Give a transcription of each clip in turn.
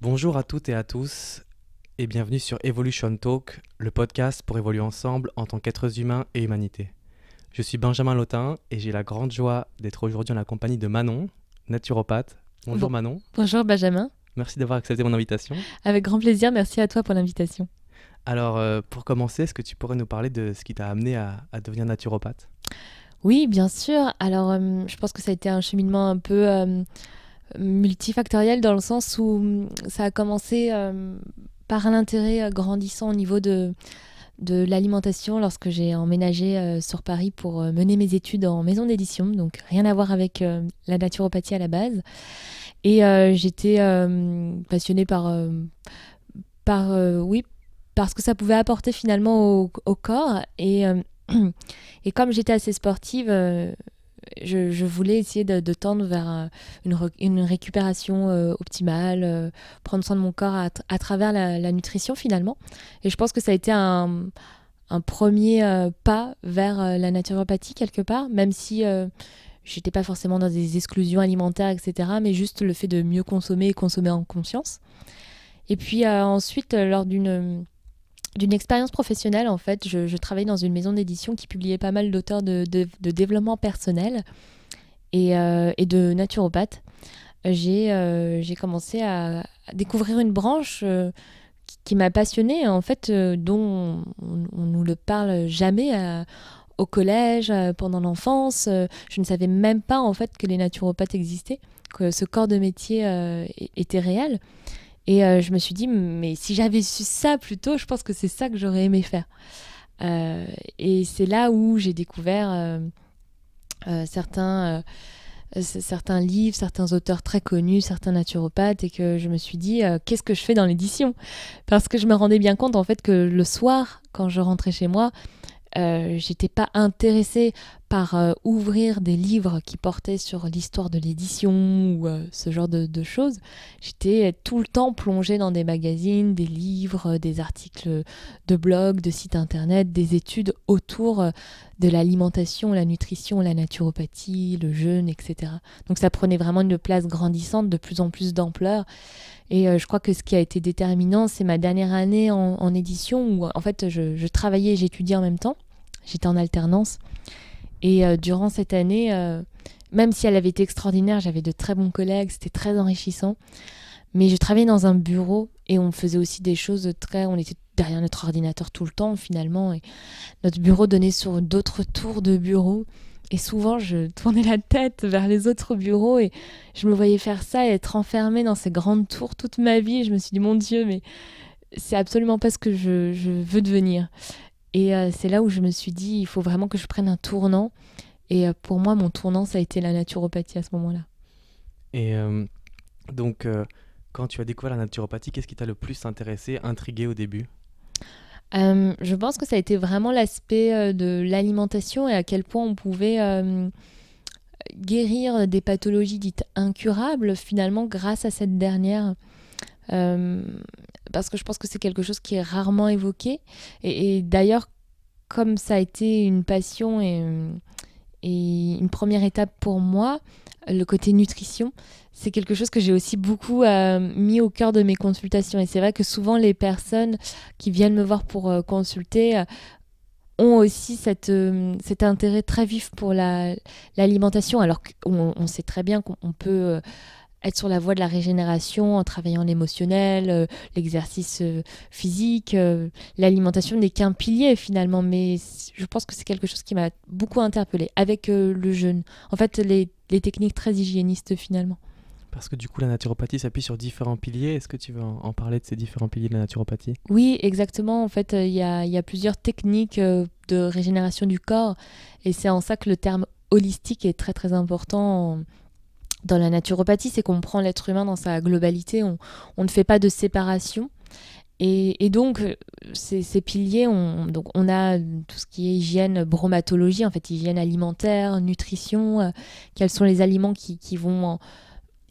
Bonjour à toutes et à tous et bienvenue sur Evolution Talk, le podcast pour évoluer ensemble en tant qu'êtres humains et humanité. Je suis Benjamin Lotin et j'ai la grande joie d'être aujourd'hui en la compagnie de Manon, naturopathe. Bonjour Bon- Manon, Bonjour Benjamin, merci d'avoir accepté mon invitation. avec grand plaisir, merci à toi pour l'invitation. Alors euh, pour commencer, est-ce que tu pourrais nous parler de ce qui t'a amené à, à devenir naturopathe? Oui, bien sûr. Alors, euh, je pense que ça a été un cheminement un peu euh, multifactoriel dans le sens où hum, ça a commencé euh, par un intérêt euh, grandissant au niveau de, de l'alimentation lorsque j'ai emménagé euh, sur Paris pour euh, mener mes études en maison d'édition, donc rien à voir avec la naturopathie à la base. Et j'étais euh, passionnée par, par oui, parce que ça pouvait apporter finalement au, au corps. Et, et comme j'étais assez sportive, je, voulais essayer de, tendre vers une, récupération euh, optimale, euh, prendre soin de mon corps à, tra- à travers la, nutrition finalement. Et je pense que ça a été un, premier euh, pas vers la naturopathie quelque part, même si j'étais pas forcément dans des exclusions alimentaires, etc. Mais juste le fait de mieux consommer et consommer en conscience. Et puis ensuite, lors d'une d'une expérience professionnelle, en fait, je, travaillais dans une maison d'édition qui publiait pas mal d'auteurs de, développement personnel et, euh, de naturopathes. J'ai euh, j'ai commencé à, découvrir une branche euh, qui, m'a passionnée, en fait, dont on, on nous le parle jamais au collège, pendant l'enfance. Je ne savais même pas, en fait, que les naturopathes existaient, que ce corps de métier était réel. Et euh, je me suis dit, mais si j'avais su ça plus tôt, je pense que c'est ça que j'aurais aimé faire. Euh, et c'est là où j'ai découvert euh, certains, certains livres, certains auteurs très connus, certains naturopathes, et que je me suis dit, qu'est-ce que je fais dans l'édition? Parce que je me rendais bien compte, en fait, que le soir, quand je rentrais chez moi, euh, j'étais pas intéressée par euh, ouvrir des livres qui portaient sur l'histoire de l'édition ou euh, ce genre de, de choses. J'étais tout le temps plongée dans des magazines, des livres, des articles de blog, de sites internet, des études autour de l'alimentation, la nutrition, la naturopathie, le jeûne, etc. Donc ça prenait vraiment une place grandissante, de plus en plus d'ampleur. Et euh, je crois que ce qui a été déterminant, c'est ma dernière année en, édition où en fait je, travaillais et j'étudiais en même temps. J'étais en alternance. Et euh, durant cette année, euh, même si elle avait été extraordinaire, j'avais de très bons collègues, c'était très enrichissant. Mais je travaillais dans un bureau et on faisait aussi des choses très. On était derrière notre ordinateur tout le temps finalement. Notre bureau donnait sur d'autres tours de bureau. Et souvent, je tournais la tête vers les autres bureaux et je me voyais faire ça et être enfermée dans ces grandes tours toute ma vie. Je me suis dit, mon Dieu, mais c'est absolument pas ce que je, veux devenir. Et euh, c'est là où je me suis dit, il faut vraiment que je prenne un tournant. Et euh, pour moi, mon tournant, ça a été la naturopathie à ce moment-là. Et euh, donc quand tu as découvert la naturopathie, qu'est-ce qui t'a le plus intéressé, intrigué au début? Euh, je pense que ça a été vraiment l'aspect euh, de l'alimentation et à quel point on pouvait euh, guérir des pathologies dites incurables finalement grâce à cette dernière. Parce que je pense que c'est quelque chose qui est rarement évoqué. Et, et d'ailleurs, comme ça a été une passion et, et une première étape pour moi, le côté nutrition, c'est quelque chose que j'ai aussi beaucoup euh, mis au cœur de mes consultations. Et c'est vrai que souvent les personnes qui viennent me voir pour euh, consulter euh, ont aussi cet intérêt très vif pour la- l'alimentation, alors qu'on on sait très bien qu'on on peut être sur la voie de la régénération en travaillant l'émotionnel, euh, l'exercice euh, physique. euh, L'alimentation n'est qu'un pilier finalement, mais je pense que c'est quelque chose qui m'a beaucoup interpellée avec le jeûne. En fait, les, les techniques très hygiénistes finalement. Parce que du coup, la naturopathie s'appuie sur différents piliers. Est-ce que tu veux en, en parler de ces différents piliers de la naturopathie? Oui, exactement. En fait, il y, a, il y a plusieurs techniques de régénération du corps. Et c'est en ça que le terme holistique est très très important en- dans la naturopathie. C'est qu'on prend l'être humain dans sa globalité. On, ne fait pas de séparation. Et, donc, euh, ces, piliers, on, donc on a tout ce qui est hygiène, bromatologie, en fait, hygiène alimentaire, nutrition, euh, quels sont les aliments qui, vont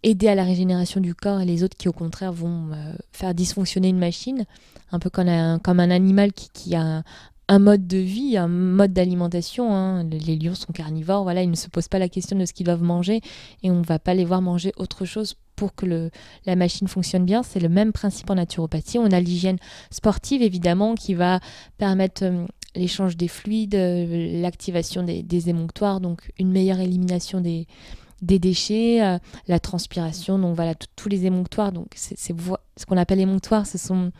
aider à la régénération du corps et les autres qui, au contraire, vont euh, faire dysfonctionner une machine, un peu comme un, animal qui, a un mode de vie, un mode d'alimentation. hein. Les lions sont carnivores, voilà, ils ne se posent pas la question de ce qu'ils doivent manger et on ne va pas les voir manger autre chose pour que la machine fonctionne bien. C'est le même principe en naturopathie. On a l'hygiène sportive, évidemment, qui va permettre euh, l'échange des fluides, euh, l'activation des, émonctoires, donc une meilleure élimination des, déchets, euh, la transpiration, donc voilà, tous les émonctoires. Donc ce qu'on appelle émonctoires, ce sont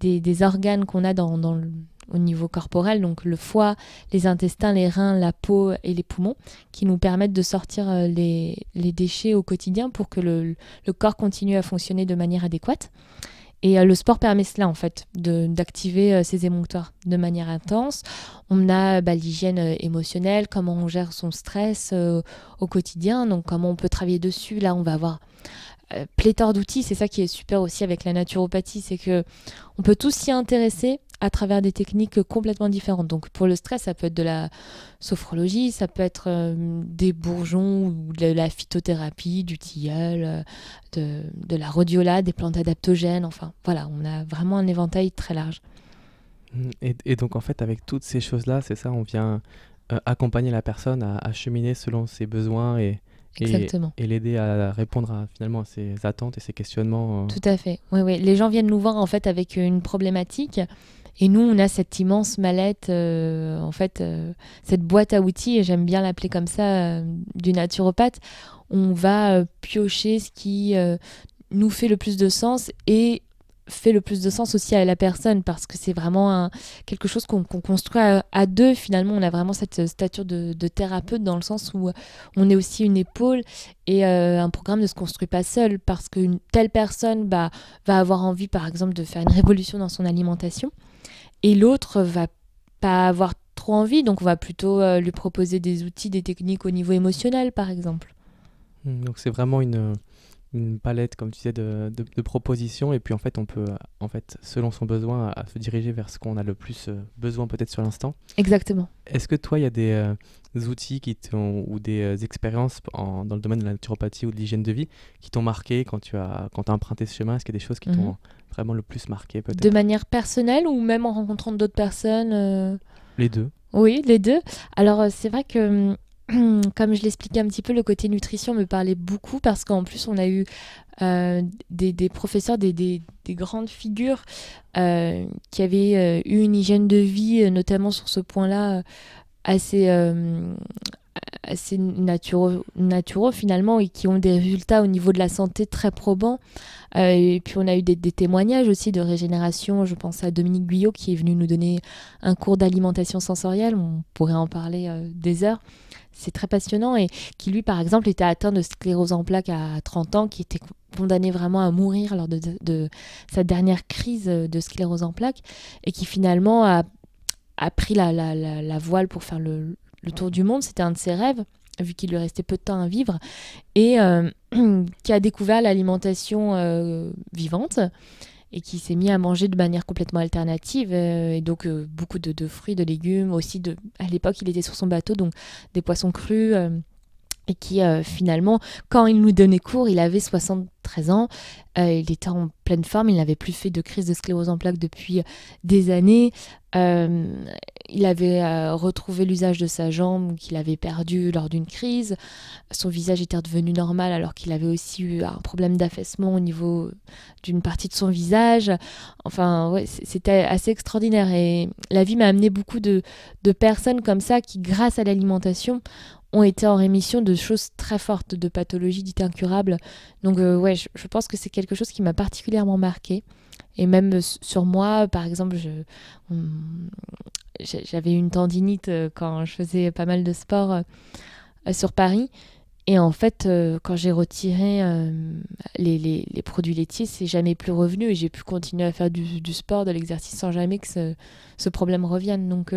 des, des organes qu'on a dans, dans le, au niveau corporel, donc le foie, les intestins, les reins, la peau et les poumons, qui nous permettent de sortir euh, les, déchets au quotidien pour que le, corps continue à fonctionner de manière adéquate. Et euh, le sport permet cela, en fait, d'activer euh, ces émonctoires de manière intense. On a bah, l'hygiène euh, émotionnelle, comment on gère son stress au quotidien, donc comment on peut travailler dessus. Là, on va avoir pléthore d'outils. C'est ça qui est super aussi avec la naturopathie, c'est que on peut tous s'y intéresser à travers des techniques complètement différentes. Donc pour le stress, ça peut être de la sophrologie, ça peut être euh, des bourgeons ou de la phytothérapie, du tilleul, euh, de, la rhodiola, des plantes adaptogènes. Enfin voilà, on a vraiment un éventail très large. Mmh, et, donc en fait, avec toutes ces choses-là, c'est ça, on vient euh, accompagner la personne à, à, cheminer selon ses besoins et, Exactement. Et, l'aider à répondre à, finalement à ses attentes et ses questionnements. Tout à fait. Oui, oui. Les gens viennent nous voir en fait avec une problématique et nous, on a cette immense mallette, euh, en fait, euh, cette boîte à outils, et j'aime bien l'appeler comme ça, euh, du naturopathe. On va piocher ce qui nous fait le plus de sens et fait le plus de sens aussi à la personne parce que c'est vraiment quelque chose qu'on construit à, deux finalement on a vraiment cette stature de, thérapeute dans le sens où on est aussi une épaule et un programme ne se construit pas seul parce qu'une telle personne bah, va avoir envie par exemple de faire une révolution dans son alimentation et l'autre va pas avoir trop envie, donc on va plutôt euh, lui proposer des outils, des techniques au niveau émotionnel, par exemple. Mmh, donc c'est vraiment une, une, palette, comme tu disais, de, de, propositions, et puis en fait, on peut, en fait, selon son besoin, à, se diriger vers ce qu'on a le plus euh, besoin peut-être sur l'instant. Exactement. Est-ce que toi, il y a des, euh, outils qui ou des expériences dans le domaine de la naturopathie ou de l'hygiène de vie qui t'ont marqué quand tu as, quand as emprunté ce chemin? Est-ce qu'il y a des choses qui t'ont mmh vraiment le plus marqué peut-être? De manière personnelle ou même en rencontrant d'autres personnes euh? Les deux. Oui, les deux. Alors euh, c'est vrai que comme je l'expliquais un petit peu, le côté nutrition me parlait beaucoup parce qu'en plus, on a eu euh, des, professeurs, des, des, des, grandes figures euh, qui avaient euh, eu une hygiène de vie, notamment sur ce point-là, assez, assez naturaux, finalement et qui ont des résultats au niveau de la santé très probants. Euh, et puis on a eu des, témoignages aussi de régénération. Je pense à Dominique Guyot qui est venu nous donner un cours d'alimentation sensorielle. On pourrait en parler euh, des heures. C'est très passionnant et qui lui par exemple était atteint de sclérose en plaques à 30 ans, qui était condamné vraiment à mourir lors de, sa dernière crise de sclérose en plaques et qui finalement a, a pris la, la, la, la voile pour faire le, le tour du monde, c'était un de ses rêves, vu qu'il lui restait peu de temps à vivre, et euh, qui a découvert l'alimentation euh, vivante et qui s'est mis à manger de manière complètement alternative euh, et donc beaucoup de, fruits, de légumes aussi. À l'époque, il était sur son bateau, donc des poissons crus et qui finalement, quand il nous donnait cours, il avait 73 ans, euh, il était en pleine forme, il n'avait plus fait de crise de sclérose en plaques depuis des années, euh, il avait euh, retrouvé l'usage de sa jambe qu'il avait perdu lors d'une crise. Son visage était redevenu normal alors qu'il avait aussi eu un problème d'affaissement au niveau d'une partie de son visage. Enfin, ouais, c'était assez extraordinaire. Et la vie m'a amené beaucoup de, de personnes comme ça qui, grâce à l'alimentation, ont été en rémission de choses très fortes, de pathologies dites incurables. Donc euh, ouais, je, je, pense que c'est quelque chose qui m'a particulièrement marqué. Et même sur moi, par exemple, je, j'avais une tendinite euh, quand je faisais pas mal de sport euh, sur Paris. Et en fait, euh, quand j'ai retiré les, les, produits laitiers, c'est jamais plus revenu et j'ai pu continuer à faire du, du sport, de l'exercice sans jamais que ce, ce problème revienne. Donc,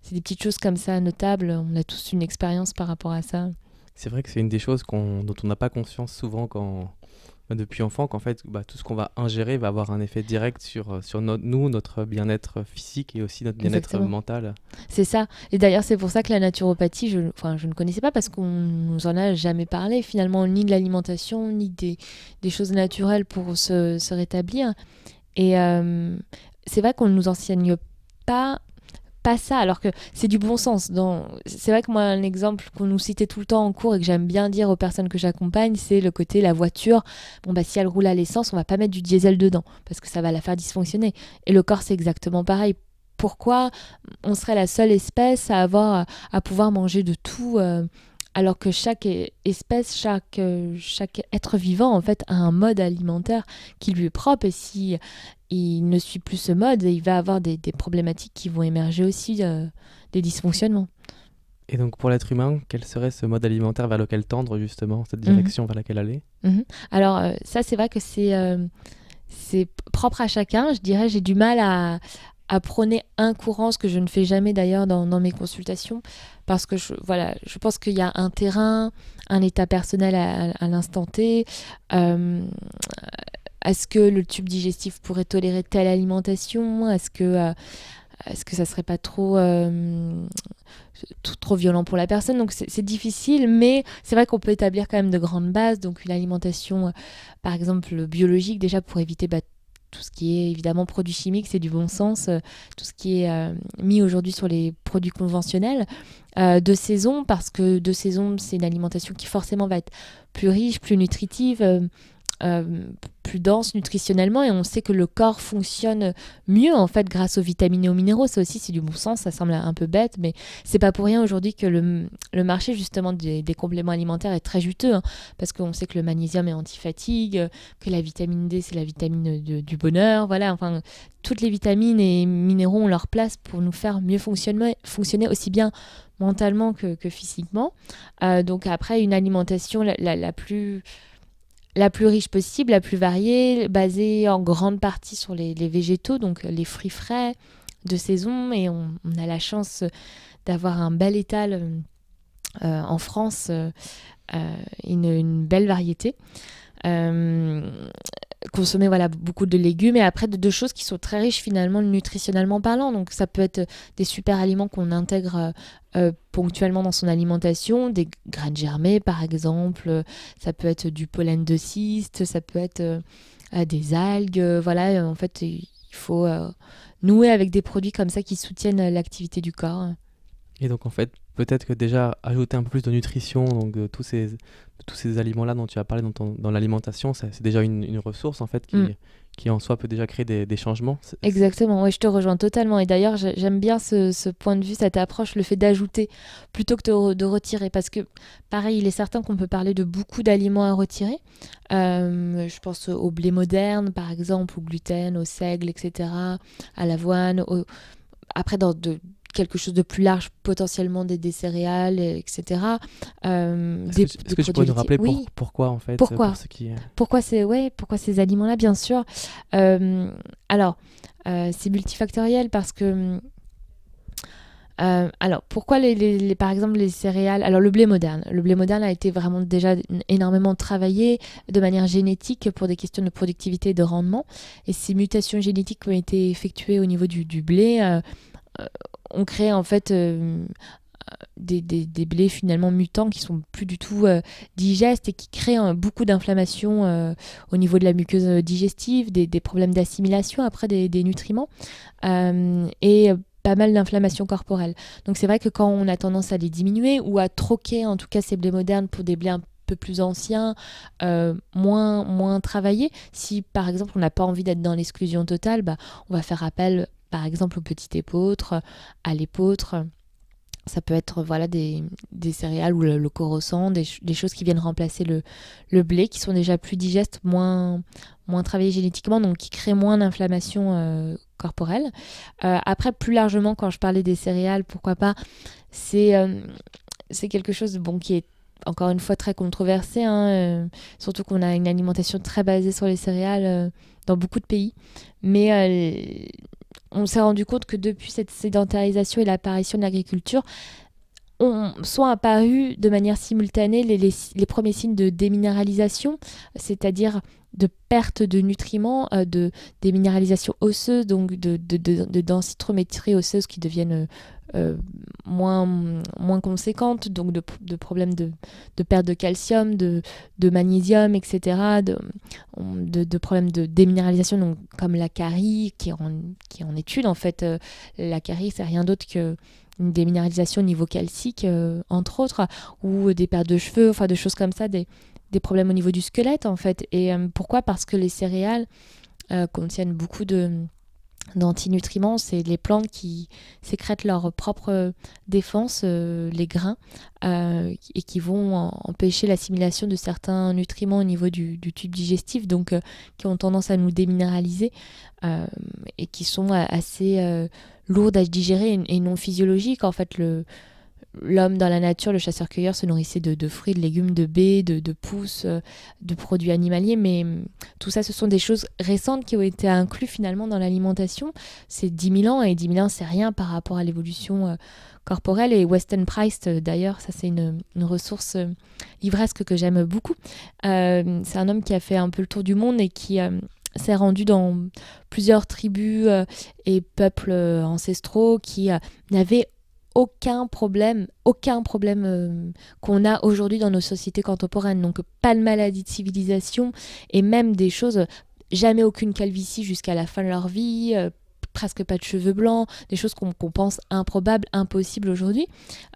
c'est des petites choses comme ça notables. On a tous une expérience par rapport à ça. C'est vrai que c'est une des choses dont on n'a pas conscience souvent quand, depuis enfant qu'en fait bah, tout ce qu'on va ingérer va avoir un effet direct sur, euh, sur nous, notre bien-être physique et aussi notre bien-être mental. C'est ça. Et d'ailleurs, c'est pour ça que la naturopathie, je, enfin, je ne connaissais pas parce qu'on nous en a jamais parlé finalement, ni de l'alimentation, ni des, des, choses naturelles pour se, se rétablir. Et euh, c'est vrai qu'on ne nous enseigne pas pas ça, alors que c'est du bon sens. C'est vrai que moi, un exemple qu'on nous citait tout le temps en cours et que j'aime bien dire aux personnes que j'accompagne, c'est le côté la voiture. Bon, bah, si elle roule à l'essence, on va pas mettre du diesel dedans parce que ça va la faire dysfonctionner. Et le corps, c'est exactement pareil. Pourquoi on serait la seule espèce à avoir à pouvoir manger de tout euh, alors que chaque espèce, chaque, euh, chaque être vivant en fait a un mode alimentaire qui lui est propre et si il ne suit plus ce mode, il va avoir des, problématiques qui vont émerger aussi, euh, des dysfonctionnements. Et donc pour l'être humain, quel serait ce mode alimentaire vers lequel tendre justement, cette mhm. direction vers laquelle aller? Mhm. Alors euh, ça c'est vrai que c'est c'est propre à chacun. Je dirais j'ai du mal à, à prôner un courant, ce que je ne fais jamais d'ailleurs dans, mes consultations, parce que je, voilà, je pense qu'il y a un terrain, un état personnel à, l'instant T. Euh, est-ce que le tube digestif pourrait tolérer telle alimentation? Est-ce que, euh, est-ce que ça serait pas trop, euh, trop violent pour la personne? Donc c'est difficile, mais c'est vrai qu'on peut établir quand même de grandes bases. Donc une alimentation, par exemple biologique, déjà pour éviter bah, tout ce qui est évidemment produits chimiques, c'est du bon sens. Euh, tout ce qui est euh, mis aujourd'hui sur les produits conventionnels. Euh, de saison, parce que de saison, c'est une alimentation qui forcément va être plus riche, plus nutritive, euh, plus dense nutritionnellement et on sait que le corps fonctionne mieux en fait grâce aux vitamines et aux minéraux. Ça aussi c'est du bon sens, ça semble un peu bête, mais c'est pas pour rien aujourd'hui que le, marché justement des, compléments alimentaires est très juteux hein, parce qu'on sait que le magnésium est anti-fatigue, que la vitamine D c'est la vitamine du bonheur, voilà, enfin toutes les vitamines et minéraux ont leur place pour nous faire mieux fonctionner, fonctionner aussi bien mentalement que, physiquement. Euh, donc après une alimentation la plus la plus riche possible, la plus variée, basée en grande partie sur les, végétaux, donc les fruits frais de saison. Et on, a la chance d'avoir un bel étal euh, en France, euh, euh, une, belle variété consommer voilà beaucoup de légumes et après de, choses qui sont très riches finalement nutritionnellement parlant. Donc ça peut être des super aliments qu'on intègre euh, euh, ponctuellement dans son alimentation des graines germées par exemple. Ça peut être du pollen de cyste ça peut être euh, des algues. Voilà en fait il faut nouer avec des produits comme ça qui soutiennent l'activité du corps. Et donc en fait peut-être que déjà ajouter un peu plus de nutrition donc tous ces tous ces aliments-là dont tu as parlé dans, dans l'alimentation, c'est déjà une, ressource en fait qui, mm. qui en soi peut déjà créer des, changements. Exactement, oui, je te rejoins totalement. Et d'ailleurs, j'aime bien ce, point de vue, cette approche, le fait d'ajouter plutôt que de, retirer. Parce que, pareil, il est certain qu'on peut parler de beaucoup d'aliments à retirer. Euh, je pense au blé moderne, par exemple, au gluten, au seigle, etc., à l'avoine. Après, dans de quelque chose de plus large, potentiellement des, céréales, etc. Euh, Est-ce que, tu pourrais nous rappeler pourquoi en fait Pourquoi qui... Pourquoi, c'est, ouais, pourquoi ces aliments-là, bien sûr. Euh, alors, euh, c'est multifactoriel parce que euh, alors, pourquoi les, par exemple les céréales Alors, le blé moderne. Le blé moderne a été vraiment déjà énormément travaillé de manière génétique pour des questions de productivité et de rendement. Et ces mutations génétiques qui ont été effectuées au niveau du, du blé on crée en fait euh, des, blés finalement mutants qui sont plus du tout euh, digestes et qui créent beaucoup d'inflammation euh, au niveau de la muqueuse digestive, des, problèmes d'assimilation après des, nutriments et pas mal d'inflammation corporelle. Donc c'est vrai que quand on a tendance à les diminuer ou à troquer en tout cas ces blés modernes pour des blés un peu plus anciens, moins, moins travaillés, si par exemple on n'a pas envie d'être dans l'exclusion totale, bah, on va faire appel par exemple au petit épeautre, à l'épeautre. Ça peut être voilà des, céréales ou le, le des, choses qui viennent remplacer le, le, blé, qui sont déjà plus digestes, moins, moins travaillées génétiquement, donc qui créent moins d'inflammation euh, corporelle. Euh, après, plus largement, quand je parlais des céréales, pourquoi pas, c'est euh, quelque chose bon, qui est encore une fois très controversé, hein, surtout qu'on a une alimentation très basée sur les céréales dans beaucoup de pays. Mais on s'est rendu compte que depuis cette sédentarisation et l'apparition de l'agriculture, sont apparus de manière simultanée les, premiers signes de déminéralisation, c'est-à-dire de perte de nutriments, euh, de déminéralisation osseuse, donc de, de, de, densitométrie osseuse qui deviennent euh, moins, moins conséquentes, donc de, problèmes de, perte de calcium, de, magnésium, etc., de, problèmes de déminéralisation, donc comme la carie, qui est en étude en fait. Euh, la carie, c'est rien d'autre que une déminéralisation au niveau calcique, entre autres, ou des pertes de cheveux, enfin des choses comme ça, des, des problèmes au niveau du squelette en fait. Et euh, pourquoi? Parce que les céréales euh, contiennent beaucoup de d'antinutriments, c'est les plantes qui sécrètent leur propre défense, euh, les grains, et qui vont empêcher l'assimilation de certains nutriments au niveau du, tube digestif, donc qui ont tendance à nous déminéraliser et qui sont assez lourdes à digérer et, et non physiologiques. En fait, le, l'homme dans la nature, le chasseur-cueilleur, se nourrissait de, fruits, de légumes, de baies, de, pousses, euh, de produits animaliers. Mais hum, tout ça, ce sont des choses récentes qui ont été incluses finalement dans l'alimentation. C'est 10 000 ans et 10 000 ans, c'est rien par rapport à l'évolution euh, corporelle. Et Weston Price, euh, d'ailleurs, ça c'est une, ressource livresque que j'aime beaucoup. c'est un homme qui a fait un peu le tour du monde et qui s'est rendu dans plusieurs tribus et peuples ancestraux qui n'avaient aucun problème, aucun problème euh, qu'on a aujourd'hui dans nos sociétés contemporaines. Donc pas de maladie de civilisation et même des choses, jamais aucune calvitie jusqu'à la fin de leur vie, euh, presque pas de cheveux blancs, des choses qu'on pense improbables, impossibles aujourd'hui.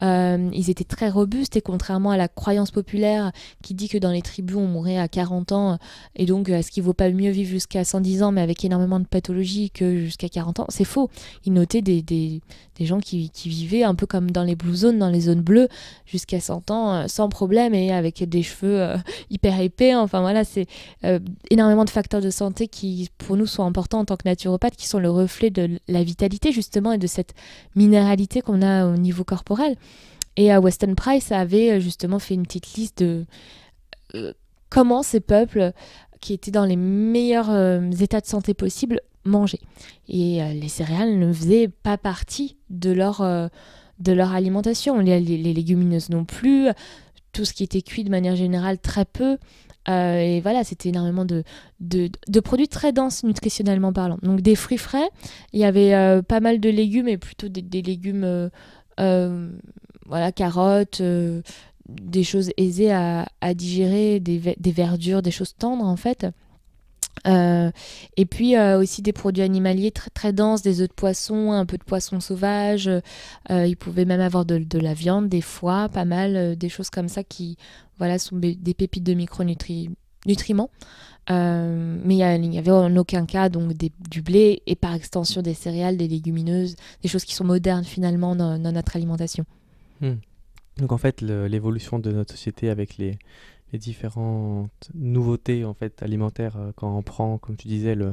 Euh, ils étaient très robustes et contrairement à la croyance populaire qui dit que dans les tribus on mourrait à 40 ans et donc est-ce qu'il vaut pas mieux vivre jusqu'à 110 ans mais avec énormément de pathologies que jusqu'à 40 ans, c'est faux. Ils notaient des, gens qui, vivaient un peu comme dans les blue zones, dans les zones bleues, jusqu'à 100 ans euh, sans problème et avec des cheveux euh, hyper épais. Enfin voilà, c'est énormément de facteurs de santé qui pour nous sont importants en tant que naturopathes, qui sont le reflet de la vitalité justement et de cette minéralité qu'on a au niveau corporel. Et à Weston Price avait euh, justement fait une petite liste de euh, comment ces peuples qui étaient dans les meilleurs euh, états de santé possibles mangeaient. Et les céréales ne faisaient pas partie de leur, de leur alimentation. Les, légumineuses non plus. Tout ce qui était cuit de manière générale, très peu. Euh, et voilà, c'était énormément de, de, produits très denses nutritionnellement parlant. Donc des fruits frais, il y avait euh, pas mal de légumes, et plutôt des, légumes, euh, voilà, carottes, des choses aisées à, digérer, des, des, verdures, des choses tendres en fait. Et puis aussi des produits animaliers très, très denses, des œufs de poisson, un peu de poisson sauvage. il pouvait même avoir de, la viande, des foies, pas mal, des choses comme ça qui voilà, sont des pépites de micronutriments. Euh, mais il n'y avait en aucun cas donc du blé et par extension des céréales, des légumineuses, des choses qui sont modernes finalement dans, notre alimentation. Hmm. Donc en fait, l'évolution de notre société avec les, les, différentes nouveautés en fait alimentaires, euh, quand on prend, comme tu disais, le,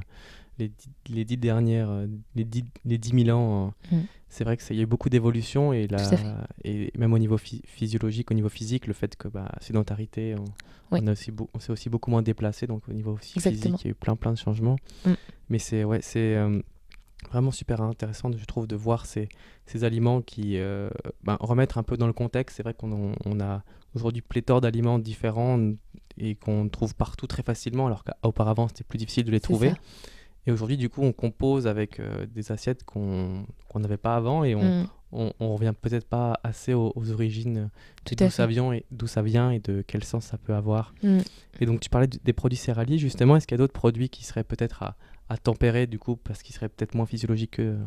les, les, dix dernières, euh, les dix, les dix mille ans, hmm c'est vrai qu'il y a eu beaucoup d'évolution et, et même au niveau physiologique, au niveau physique, le fait que bah, sédentarité, on, on, aussi on s'est aussi beaucoup moins déplacé, donc au niveau aussi physique, il y a eu plein plein de changements. Mm. Mais c'est ouais, c'est euh, vraiment super intéressant, je trouve, de voir ces, ces aliments qui euh, ben, remettre un peu dans le contexte. C'est vrai qu'on on a aujourd'hui pléthore d'aliments différents et qu'on trouve partout très facilement, alors qu'auparavant c'était plus difficile de les trouver. Et aujourd'hui, du coup, on compose avec euh, des assiettes qu'on n'avait pas avant et on, mm. on, revient peut-être pas assez aux, origines d'où ça, vient et, ça vient et de quel sens ça peut avoir. Mm. Et donc, tu parlais des produits céréaliers, justement. Est-ce qu'il y a d'autres produits qui seraient peut-être à, à, tempérer, du coup, parce qu'ils seraient peut-être moins physiologiques que...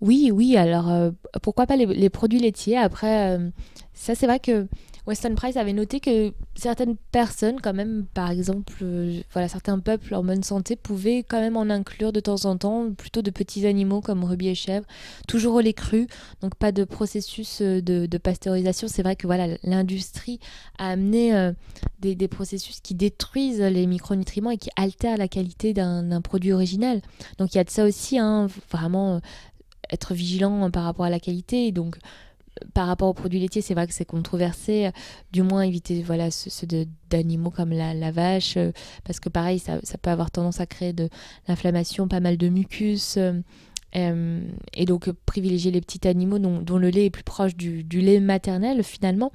Oui, oui. Alors, euh, pourquoi pas les, les, produits laitiers? Après, euh, ça, c'est vrai que Weston Price avait noté que certaines personnes, quand même, par exemple, euh, voilà, certains peuples en bonne santé pouvaient quand même en inclure de temps en temps, plutôt de petits animaux comme brebis et chèvres, toujours au lait cru, donc pas de processus euh, de, pasteurisation. C'est vrai que voilà, l'industrie a amené euh, des, processus qui détruisent les micronutriments et qui altèrent la qualité d'un produit original. Donc il y a de ça aussi, hein, vraiment être vigilant par rapport à la qualité. Donc par rapport aux produits laitiers, c'est vrai que c'est controversé. Du moins, éviter voilà, ceux, d'animaux comme la, vache, euh, parce que pareil, ça, peut avoir tendance à créer de l'inflammation, pas mal de mucus. Euh, Euh, et donc privilégier les petits animaux dont, le lait est plus proche du, lait maternel finalement.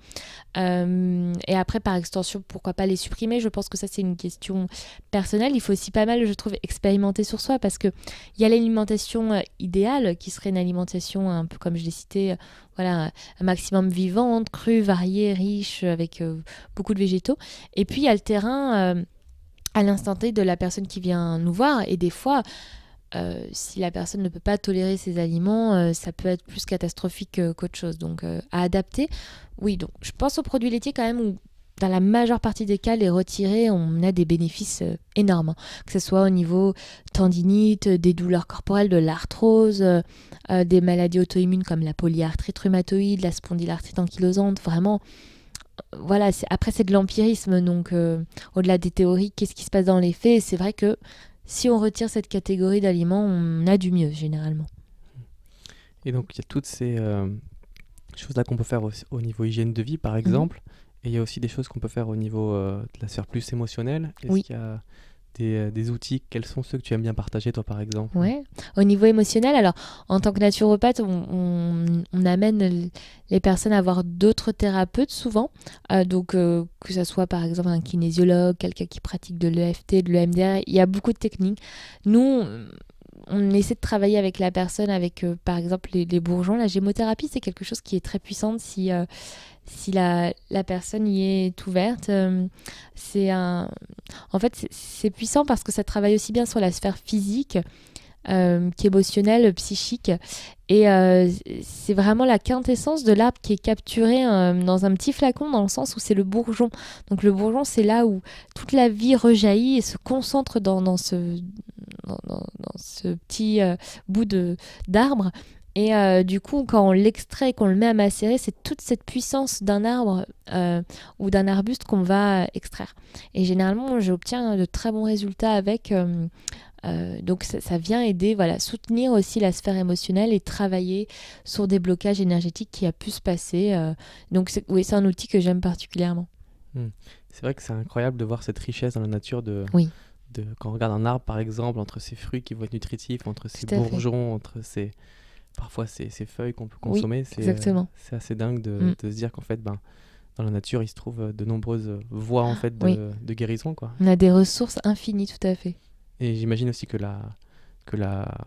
Euh, et après, par extension, pourquoi pas les supprimer? Je pense que ça, c'est une question personnelle. Il faut aussi pas mal, je trouve, expérimenter sur soi parce qu'il y a l'alimentation euh, idéale qui serait une alimentation un peu comme je l'ai cité, voilà, un maximum vivante, crue, variée, riche, avec beaucoup de végétaux. Et puis, il y a le terrain à l'instant T de la personne qui vient nous voir. Et des fois, euh, si la personne ne peut pas tolérer ces aliments, euh, ça peut être plus catastrophique qu'autre chose. Donc euh, à adapter, oui, donc je pense aux produits laitiers quand même où dans la majeure partie des cas, les retirer, on a des bénéfices énormes. Que ce soit au niveau tendinite, des douleurs corporelles, de l'arthrose, des maladies auto-immunes comme la polyarthrite rhumatoïde, la spondylarthrite ankylosante, vraiment voilà, après c'est de l'empirisme, donc au-delà des théories, qu'est-ce qui se passe dans les faits? C'est vrai que si on retire cette catégorie d'aliments, on a du mieux généralement. Et donc il y a toutes ces euh, choses-là qu'on peut faire au, niveau hygiène de vie, par mhm. exemple. Et il y a aussi des choses qu'on peut faire au niveau euh, de la sphère plus émotionnelle. Est-ce qu'il y a euh, des, outils, quels sont ceux que tu aimes bien partager, toi, par exemple Ouais. Au niveau émotionnel, alors, en tant que naturopathe, on, amène les personnes à voir d'autres thérapeutes, souvent. Euh, donc, euh, que ce soit, par exemple, un kinésiologue, quelqu'un qui pratique de l'EFT, de l'EMDR, il y a beaucoup de techniques. Nous, on essaie de travailler avec la personne, avec, par exemple, les, bourgeons. La gémothérapie, c'est quelque chose qui est très puissant si si la, la, personne y est ouverte. Euh, c'est un... En fait, c'est puissant parce que ça travaille aussi bien sur la sphère physique euh, qu'émotionnelle, psychique. Et euh, c'est vraiment la quintessence de l'arbre qui est capturé dans un petit flacon, dans le sens où c'est le bourgeon. Donc le bourgeon, c'est là où toute la vie rejaillit et se concentre dans, ce, dans, ce petit bout d'arbre. Et euh, du coup, quand on l'extrait, qu'on le met à macérer, c'est toute cette puissance d'un arbre euh, ou d'un arbuste qu'on va extraire. Et généralement, j'obtiens de très bons résultats avec. Euh, donc ça, vient aider, voilà, soutenir aussi la sphère émotionnelle et travailler sur des blocages énergétiques qui a pu se passer. donc oui, c'est un outil que j'aime particulièrement. Hmm. C'est vrai que c'est incroyable de voir cette richesse dans la nature de, oui. de quand on regarde un arbre par exemple, entre ses fruits qui vont être nutritifs, entre ses bourgeons, entre ses parfois ces, ces feuilles qu'on peut consommer. c'est, euh, c'est assez dingue de, mm. de se dire qu'en fait, ben, dans la nature, il se trouve euh, de nombreuses voies en fait de, de, guérison. Quoi. On a des ressources infinies, tout à fait. Et j'imagine aussi que la, que la,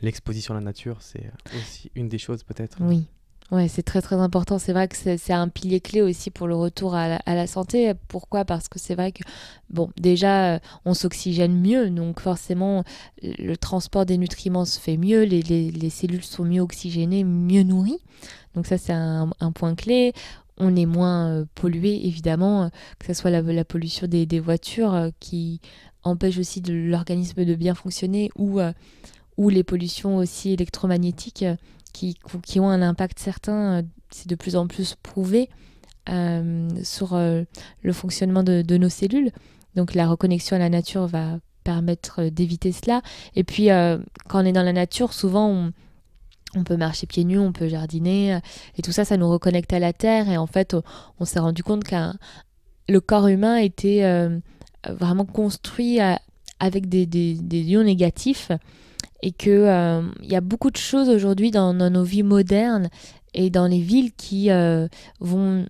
l'exposition à la nature, c'est aussi une des choses peut-être. Oui. Ouais, c'est très très important. C'est vrai que c'est un pilier clé aussi pour le retour à la, santé. Pourquoi? Parce que c'est vrai que, bon, déjà, euh, on s'oxygène mieux, donc forcément, le transport des nutriments se fait mieux, les, les, cellules sont mieux oxygénées, mieux nourries. Donc ça, c'est un, point clé. On est moins euh, pollué, évidemment, que ce soit la, pollution des, voitures euh, qui empêche aussi l'organisme de bien fonctionner ou, ou les pollutions aussi électromagnétiques qui, qui ont un impact certain, euh, c'est de plus en plus prouvé euh, sur euh, le fonctionnement de, de, nos cellules. Donc la reconnexion à la nature va permettre d'éviter cela. Et puis quand on est dans la nature, souvent on, on peut marcher pieds nus, on peut jardiner, et tout ça, ça nous reconnecte à la terre. Et en fait, on, s'est rendu compte que le corps humain était vraiment construit avec des, ions négatifs et qu'il euh, y a beaucoup de choses aujourd'hui dans, nos vies modernes et dans les villes qui euh, vont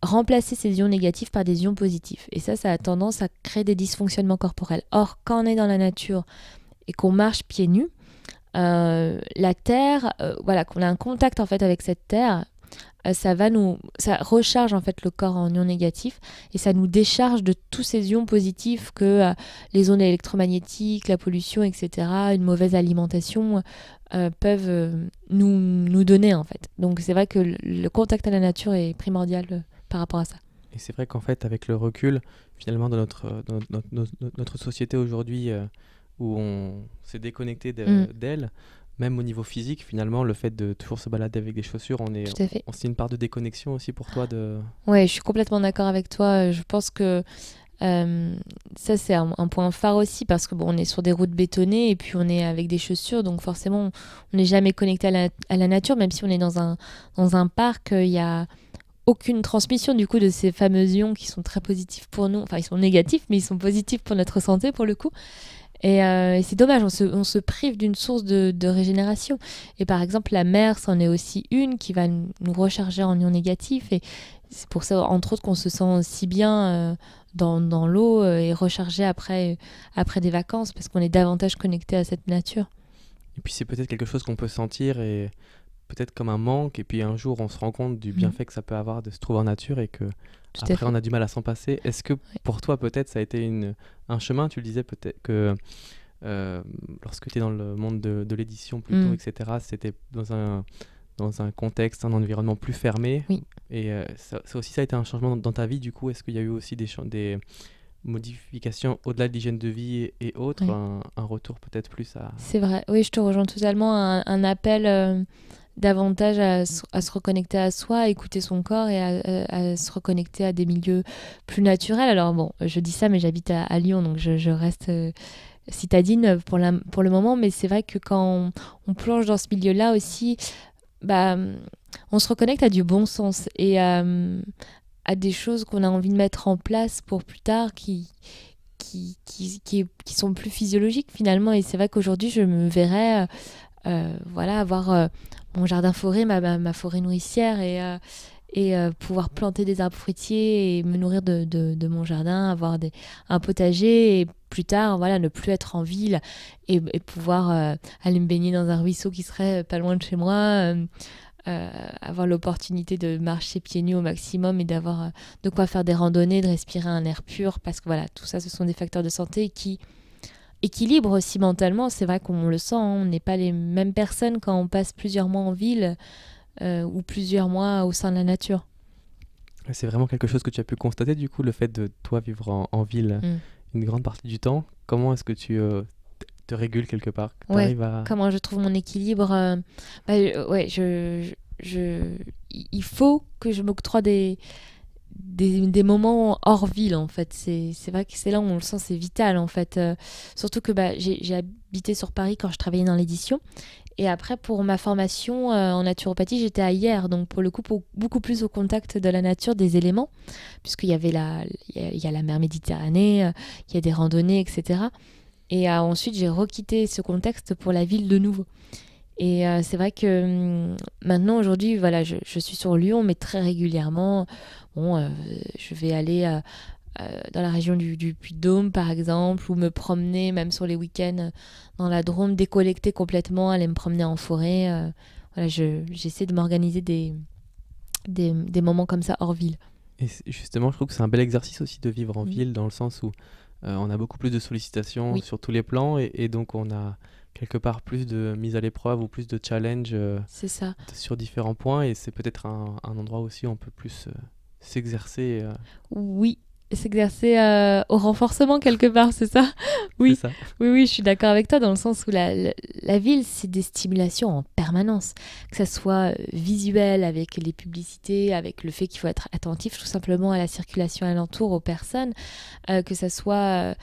remplacer ces ions négatifs par des ions positifs. Et ça, ça a tendance à créer des dysfonctionnements corporels. Or, quand on est dans la nature et qu'on marche pieds nus, euh, la terre, voilà, qu'on a un contact en fait avec cette terre, euh, ça va nous, ça recharge en fait le corps en ions négatifs et ça nous décharge de tous ces ions positifs que euh, les ondes électromagnétiques, la pollution, etc., une mauvaise alimentation euh, peuvent nous, nous donner en fait. Donc c'est vrai que le, contact à la nature est primordial par rapport à ça. Et c'est vrai qu'en fait, avec le recul, finalement, dans notre, notre, notre, société aujourd'hui, où on s'est déconnecté mm. d'elle, même au niveau physique, finalement, le fait de toujours se balader avec des chaussures, on est, on, c'est une part de déconnexion aussi pour toi de. Ouais, je suis complètement d'accord avec toi. Je pense que euh, ça c'est un, point phare aussi parce que bon, on est sur des routes bétonnées et puis on est avec des chaussures, donc forcément on n'est jamais connecté à la, à la, nature, même si on est dans un dans un parc, il y a aucune transmission du coup de ces fameux ions qui sont très positifs pour nous. Enfin, ils sont négatifs, mais ils sont positifs pour notre santé pour le coup. Et, euh, c'est dommage, on se, on se prive d'une source de, de, régénération. Et par exemple, la mer, c'en est aussi une qui va nous recharger en ions négatifs. Et c'est pour ça, entre autres, qu'on se sent si bien euh, dans, dans l'eau euh, et rechargé après, après des vacances, parce qu'on est davantage connecté à cette nature. Et puis c'est peut-être quelque chose qu'on peut sentir et peut-être comme un manque, et puis un jour on se rend compte du bienfait mmh. que ça peut avoir de se trouver en nature et que après on a du mal à s'en passer. Est-ce que pour toi peut-être ça a été une, un chemin? Tu le disais peut-être que euh, lorsque tu es dans le monde de, de l'édition plutôt, mmh. etc., c'était dans un, dans un contexte, un environnement plus fermé. Oui. Et euh, ça, aussi ça a été un changement dans, ta vie du coup. Est-ce qu'il y a eu aussi des, des modifications au-delà de l'hygiène de vie et, autres, un, retour peut-être plus à... C'est vrai, oui, je te rejoins totalement. Un, un appel... Euh, davantage à, se reconnecter à soi, à écouter son corps et à, se reconnecter à des milieux plus naturels. Alors bon, je dis ça, mais j'habite à, Lyon, donc je, reste euh, citadine pour, la, pour le moment, mais c'est vrai que quand on, plonge dans ce milieu-là aussi, bah, on se reconnecte à du bon sens et à, des choses qu'on a envie de mettre en place pour plus tard qui, qui, qui, qui, qui sont plus physiologiques finalement. Et c'est vrai qu'aujourd'hui, je me verrais... Euh, voilà, avoir euh, mon jardin forêt, ma, ma, forêt nourricière et, euh, et pouvoir planter des arbres fruitiers et me nourrir de, mon jardin, avoir des, un potager et plus tard, voilà, ne plus être en ville et, pouvoir aller me baigner dans un ruisseau qui serait pas loin de chez moi. avoir l'opportunité de marcher pieds nus au maximum et d'avoir de quoi faire des randonnées, de respirer un air pur, parce que voilà, tout ça, ce sont des facteurs de santé qui équilibre aussi mentalement. C'est vrai qu'on le sent, hein. on n'est pas les mêmes personnes quand on passe plusieurs mois en ville euh, ou plusieurs mois au sein de la nature. C'est vraiment quelque chose que tu as pu constater, du coup, le fait de toi vivre en, ville mm. une grande partie du temps. Comment est-ce que tu euh, te régules quelque part? Comment je trouve mon équilibre euh, bah, Ouais, je, je, il faut que je m'octroie des des, moments hors ville en fait. C'est vrai que c'est là où on le sent, c'est vital en fait. Euh, surtout que bah, j'ai habité sur Paris quand je travaillais dans l'édition. Et après, pour ma formation euh, en naturopathie, j'étais à hier, donc pour le coup, beaucoup plus au contact de la nature, des éléments, puisqu'il y avait la, y, a, la mer Méditerranée, euh, il y a des randonnées, etc. Et ensuite, j'ai requitté ce contexte pour la ville de nouveau. Et c'est vrai que hum, maintenant, aujourd'hui, voilà, je, suis sur Lyon, mais très régulièrement, euh, je vais aller euh, euh, dans la région du, du Puy-de-Dôme, par exemple, ou me promener, même sur les week-ends, dans la Drôme, décollecter complètement, aller me promener en forêt. voilà, j'essaie de m'organiser des, des, des, moments comme ça hors ville. Et justement, je trouve que c'est un bel exercice aussi de vivre en ville, dans le sens où on a beaucoup plus de sollicitations sur tous les plans, et, donc on a quelque part plus de mise à l'épreuve ou plus de challenge ça. sur différents points, et c'est peut-être un, un, endroit aussi où on peut plus s'exercer. Euh, oui, s'exercer euh, au renforcement quelque part, c'est ça? Oui. Ça. Oui, oui, je suis d'accord avec toi dans le sens où la, la, ville, c'est des stimulations en permanence, que ce soit euh, visuel avec les publicités, avec le fait qu'il faut être attentif tout simplement à la circulation alentour, aux personnes, que ce soit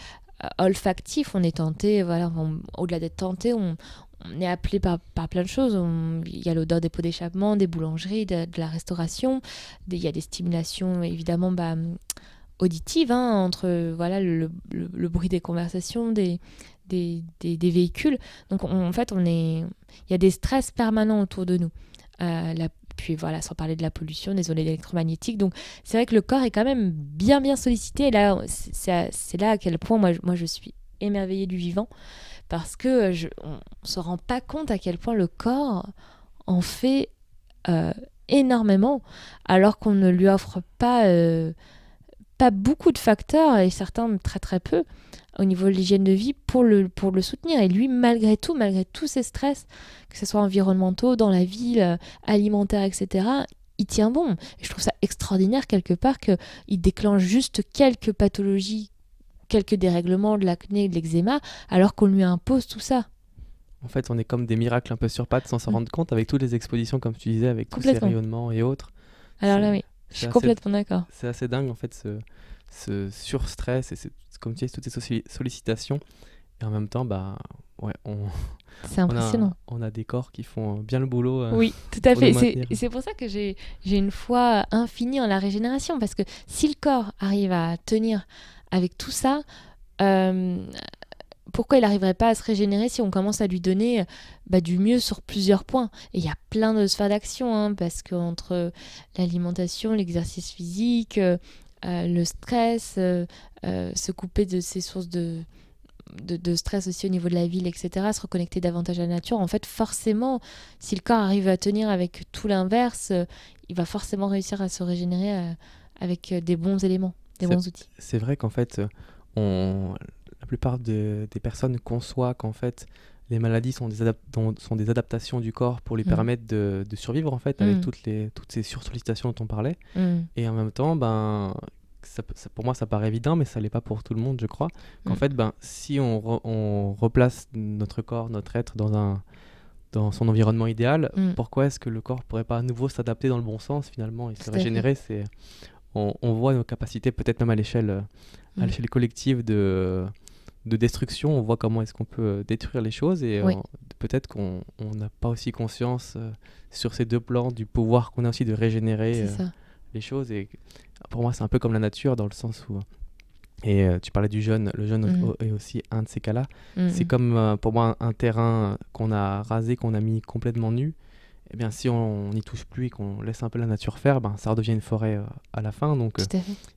olfactif, on est tenté, voilà, au-delà d'être tenté, on, on est appelé par, par, plein de choses. il y a l'odeur des pots d'échappement, des boulangeries, de, la restauration. il y a des stimulations évidemment bah, auditives hein, entre voilà le, le, bruit des conversations, des, des, des, véhicules. Donc en fait, on est, il y a des stress permanents autour de nous. Euh, puis voilà, sans parler de la pollution, des ondes électromagnétiques. Donc c'est vrai que le corps est quand même bien bien sollicité. Et là, c'est là à quel point moi, moi je suis émerveillée du vivant parce que je, on se rend pas compte à quel point le corps en fait euh, énormément, alors qu'on ne lui offre pas, euh, pas beaucoup de facteurs, et certains très très peu, au niveau de l'hygiène de vie pour le, soutenir. Et lui, malgré tout, malgré tous ses stress, que ce soit environnementaux, dans la ville, euh, alimentaire, etc., il tient bon. Et je trouve ça extraordinaire quelque part qu'il déclenche juste quelques pathologies quelques dérèglements, de l'acné, de l'eczéma, alors qu'on lui impose tout ça. En fait, on est comme des miracles un peu sur pattes sans s'en mm. rendre compte, avec toutes les expositions, comme tu disais, avec tous ces rayonnements et autres. Alors là, oui, je suis complètement d'accord. C'est assez dingue, en fait, ce, ce surstress et comme tu dis, toutes ces sollicitations. Et en même temps, bah, ouais, on. C'est impressionnant. On a, des corps qui font bien le boulot. Euh, oui, tout à fait. C'est pour ça que j'ai une foi infinie en la régénération. Parce que si le corps arrive à tenir avec tout ça, euh, pourquoi il n'arriverait pas à se régénérer si on commence à lui donner bah, du mieux sur plusieurs points? Et il y a plein de sphères d'action, hein, parce qu'entre l'alimentation, l'exercice physique, euh, le stress, se couper de ces sources de, de, stress aussi au niveau de la ville, etc., se reconnecter davantage à la nature, en fait, forcément, si le corps arrive à tenir avec tout l'inverse, il va forcément réussir à se régénérer avec des bons éléments, des bons outils. C'est vrai qu'en fait, on, la plupart des personnes conçoivent qu'en fait, les maladies sont des, sont des adaptations du corps pour lui mm. permettre de, survivre en fait avec mm. toutes, les, toutes ces sursollicitations dont on parlait. Mm. Et en même temps, ben, ça, pour moi ça paraît évident, mais ça l'est pas pour tout le monde, je crois. Qu'en fait, ben, si on, on, replace notre corps, notre être dans, un, dans son environnement idéal, pourquoi est-ce que le corps pourrait pas à nouveau s'adapter dans le bon sens finalement et se régénérer? C'est on, on, voit nos capacités peut-être même à l'échelle à l'échelle collective de de destruction, on voit comment est-ce qu'on peut euh, détruire les choses et euh, peut-être qu'on n'a pas aussi conscience euh, sur ces deux plans du pouvoir qu'on a aussi de régénérer les choses. Et pour moi, c'est un peu comme la nature dans le sens où et tu parlais du jeûne, le jeûne mm. est aussi un de ces cas-là. Mm, c'est mm. comme pour moi un, terrain qu'on a rasé, qu'on a mis complètement nu. Eh bien, si on n'y touche plus et qu'on laisse un peu la nature faire, ben, ça redevient une forêt à la fin. Donc,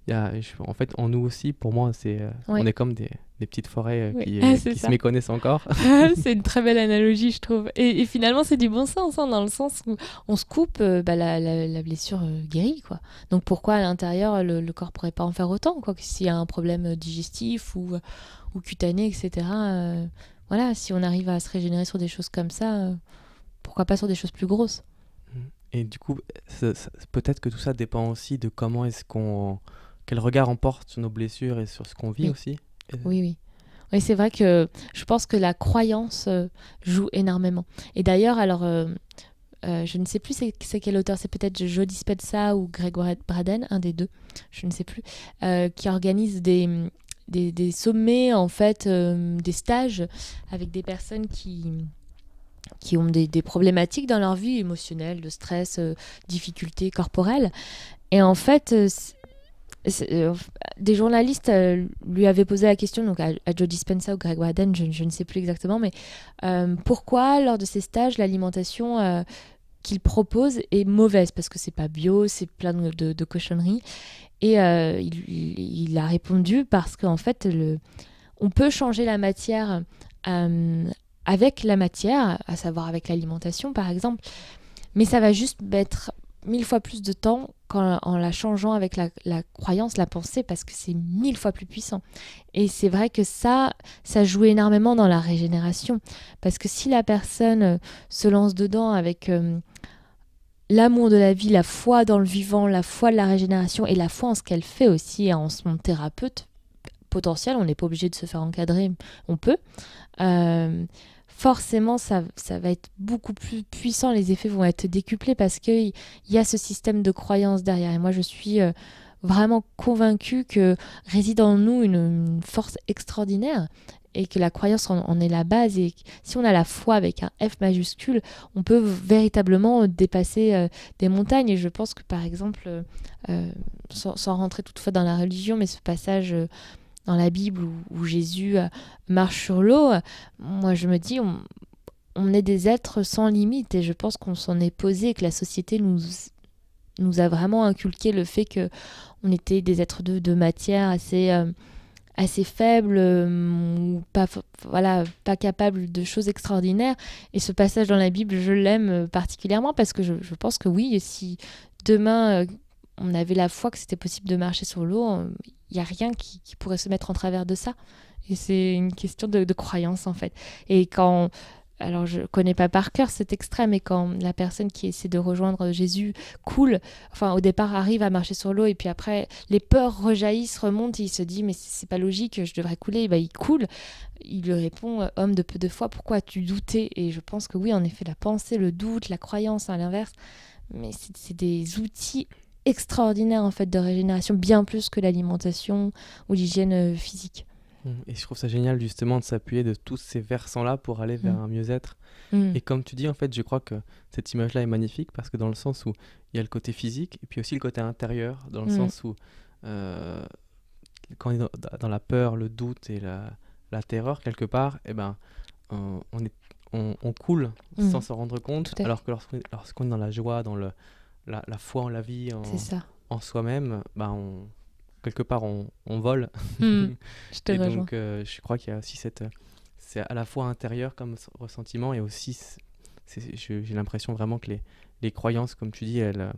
y a, en fait, en nous aussi, pour moi, c'est on est comme des, des petites forêts euh, qui, euh, se méconnaissent encore. c'est une très belle analogie, je trouve. Et, finalement, c'est du bon sens, hein, dans le sens où on se coupe, euh, bah, la, blessure guérit. Quoi. Donc pourquoi à l'intérieur, le, le, corps pourrait pas en faire autant quoi, S'il y a un problème digestif ou, ou cutané, etc. voilà, si on arrive à se régénérer sur des choses comme ça, pourquoi pas sur des choses plus grosses mmh. Et du coup, peut-être que tout ça dépend aussi de comment est-ce qu'on... Quel regard on porte sur nos blessures et sur ce qu'on vit aussi oui, oui. Oui, c'est vrai que je pense que la croyance euh, joue énormément. Et d'ailleurs, alors, euh, euh, je ne sais plus c'est quel auteur, c'est peut-être Joe Dispenza ou Greg Braden, un des deux, je ne sais plus, qui organise des, des, sommets, en fait, des stages avec des personnes qui qui ont des, problématiques dans leur vie émotionnelle, de stress, difficultés corporelles. Et en fait, euh, des journalistes euh, lui avaient posé la question donc à, Joe Dispenza ou Greg Waden, je, ne sais plus exactement, mais euh, pourquoi lors de ces stages l'alimentation qu'il propose est mauvaise? Parce que c'est pas bio, c'est plein de, cochonneries. Et il, a répondu parce qu'en fait, on peut changer la matière avec la matière, à savoir avec l'alimentation par exemple, mais ça va juste mettre mille fois plus de temps en la changeant avec la, croyance, la pensée, parce que c'est mille fois plus puissant. Et c'est vrai que ça, ça joue énormément dans la régénération. Parce que si la personne euh, se lance dedans avec euh, l'amour de la vie, la foi dans le vivant, la foi de la régénération et la foi en ce qu'elle fait aussi, en son thérapeute potentiel, on n'est pas obligé de se faire encadrer, on peut. Euh, forcément, ça, ça, va être beaucoup plus puissant, les effets vont être décuplés parce qu'il y a ce système de croyance derrière. Et moi, je suis euh, vraiment convaincue que réside en nous une, force extraordinaire et que la croyance en, est la base. Et si on a la foi avec un F majuscule, on peut véritablement dépasser euh, des montagnes. Et je pense que, par exemple, euh, sans, sans, rentrer toutefois dans la religion, mais ce passage dans la Bible où, Jésus euh, marche sur l'eau, moi je me dis, on, est des êtres sans limite et je pense qu'on s'en est posé que la société nous, nous a vraiment inculqué le fait que on était des êtres de, matière assez, euh, assez faibles, euh, pas, voilà, pas capables de choses extraordinaires. Et ce passage dans la Bible, je l'aime particulièrement parce que je, je, pense que oui, si demain on avait la foi que c'était possible de marcher sur l'eau, il n'y a rien qui, pourrait se mettre en travers de ça. Et c'est une question de, croyance en fait. Et quand, alors je connais pas par cœur cet extrême, mais quand la personne qui essaie de rejoindre Jésus coule, enfin au départ arrive à marcher sur l'eau et puis après les peurs rejaillissent, remontent, et il se dit mais c'est pas logique, je devrais couler, et ben, il coule. Il lui répond homme de peu de foi, pourquoi as-tu douté? Et je pense que oui, en effet, la pensée, le doute, la croyance à l'inverse, mais c'est des outils extraordinaire en fait de régénération, bien plus que l'alimentation ou l'hygiène euh, physique. Mmh. Et je trouve ça génial justement de s'appuyer de tous ces versants-là pour aller vers mmh. un mieux-être. Mmh. Et comme tu dis, en fait, je crois que cette image-là est magnifique parce que dans le sens où il y a le côté physique et puis aussi le côté intérieur, dans le sens où euh, quand on est dans, la peur, le doute et la, la terreur quelque part, eh ben, on, on est, on, on coule sans s'en rendre compte, alors que lorsqu'on lorsqu'on est dans la joie, dans le, la, la foi en la vie, en, soi-même, ben, on, quelque part on, on vole. Mhm. Je te et rejoins. donc euh, je crois qu'il y a aussi cette... C'est à la fois intérieur comme ressentiment et aussi, j'ai l'impression vraiment que les, les croyances, comme tu dis, elles...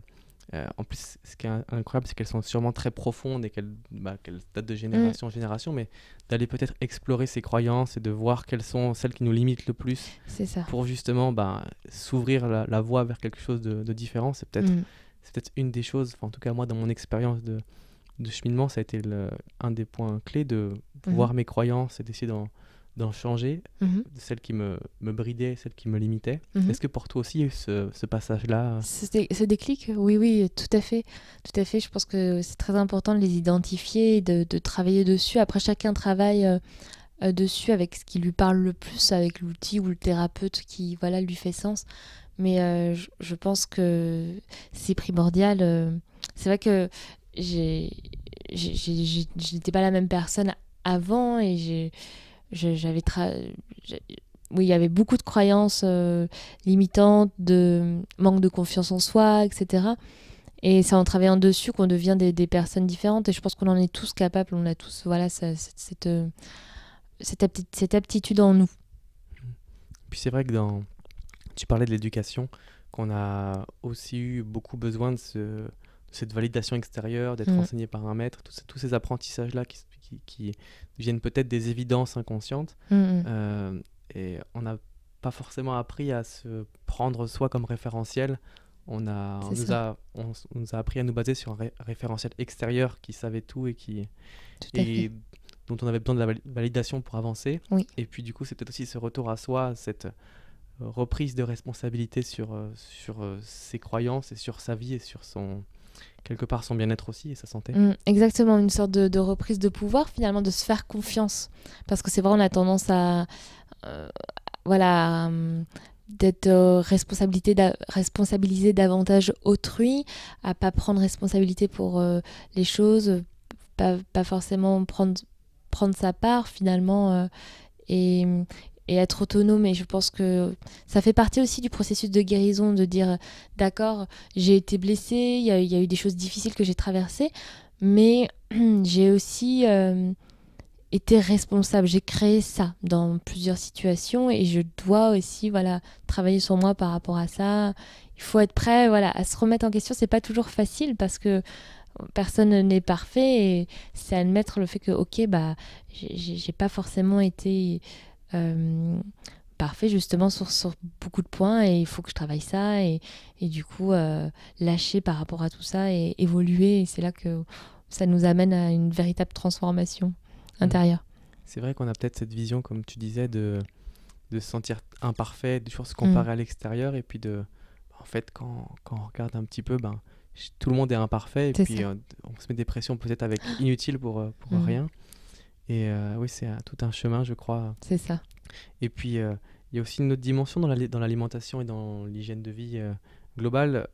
euh, en plus, ce qui est in- incroyable, c'est qu'elles sont sûrement très profondes et qu'elles bah, qu'elles datent de génération en génération, mais d'aller peut-être explorer ces croyances et de voir quelles sont celles qui nous limitent le plus ça. pour justement bah, s'ouvrir la, la voie vers quelque chose de, de différent. C'est peut-être Mhm. c'est peut-être une des choses, en tout cas moi dans mon expérience de, de cheminement, ça a été le- un des points clés de Mhm. voir mes croyances et d'essayer d'en d'en changer, Mhm. de celles qui me, me bridaient, celles qui me limitaient. Mhm. Est-ce que pour toi aussi ce, ce passage-là Ce, dé- ce déclic, oui, oui, tout à fait. Tout à fait. Je pense que c'est très important de les identifier et de, de travailler dessus. Après, chacun travaille euh, euh, dessus avec ce qui lui parle le plus, avec l'outil ou le thérapeute qui voilà, lui fait sens. Mais euh, je, je pense que c'est primordial. euh. C'est vrai que j'ai, n'étais pas la même personne avant et j'ai- j'avais oui, il y avait beaucoup de croyances euh, limitantes, de manque de confiance en soi, etc. Et c'est en travaillant dessus qu'on devient des, des personnes différentes. Et je pense qu'on en est tous capables. On a tous voilà, cette, cette, euh, cette apti- cette aptitude en nous. Puis c'est vrai que dans... Tu parlais de l'éducation, qu'on a aussi eu beaucoup besoin de, ce- de cette validation extérieure, d'être Mm. enseigné par un maître, tous ces, tous ces apprentissages-là qui, qui, qui deviennent peut-être des évidences inconscientes. Mm, mm. Euh, et on n'a pas forcément appris à se prendre soi comme référentiel. On, a, on, nous a, on, nous a appris à nous baser sur un ré- référentiel extérieur qui savait tout et, qui, Tout et fait. dont on avait besoin de la vali- validation pour avancer. Oui. Et puis du coup, c'est peut-être aussi ce retour à soi, cette euh, reprise de responsabilité sur, euh, sur ses croyances et sur sa vie et sur son quelque part son bien-être aussi et sa santé. Mm, exactement, une sorte de, reprise de pouvoir finalement, de se faire confiance. Parce que c'est vrai, on a tendance à, euh, voilà, hum, d'être euh, responsabilité responsabilisé davantage autrui, à pas prendre responsabilité pour euh, les choses, pas, pas forcément prendre, prendre sa part finalement euh, et, et être autonome. Et je pense que ça fait partie aussi du processus de guérison, de dire d'accord, j'ai été blessée, il y, a- eu des choses difficiles que j'ai traversées, mais j'ai aussi euh, été responsable. J'ai créé ça dans plusieurs situations et je dois aussi voilà travailler sur moi par rapport à ça. Il faut être prêt voilà à se remettre en question. C'est pas toujours facile parce que personne n'est parfait et c'est admettre le fait que ok bah j'ai- pas forcément été euh, parfait justement sur, sur beaucoup de points et il faut que je travaille ça et, et du coup euh, lâcher par rapport à tout ça et évoluer et c'est là que ça nous amène à une véritable transformation intérieure. C'est vrai qu'on a peut-être cette vision, comme tu disais, de, de se sentir imparfait, de toujours se comparer à l'extérieur, et puis de, en fait, quand, quand on regarde un petit peu, ben, tout le monde est imparfait, et puis euh, on se met des pressions peut-être avec inutiles pour, euh, pour Mhm. rien. Et euh, oui, c'est tout un chemin, je crois. C'est ça. Et puis, euh, il y a aussi une autre dimension dans l'ali- dans l'alimentation et dans l'hygiène de vie euh, globale.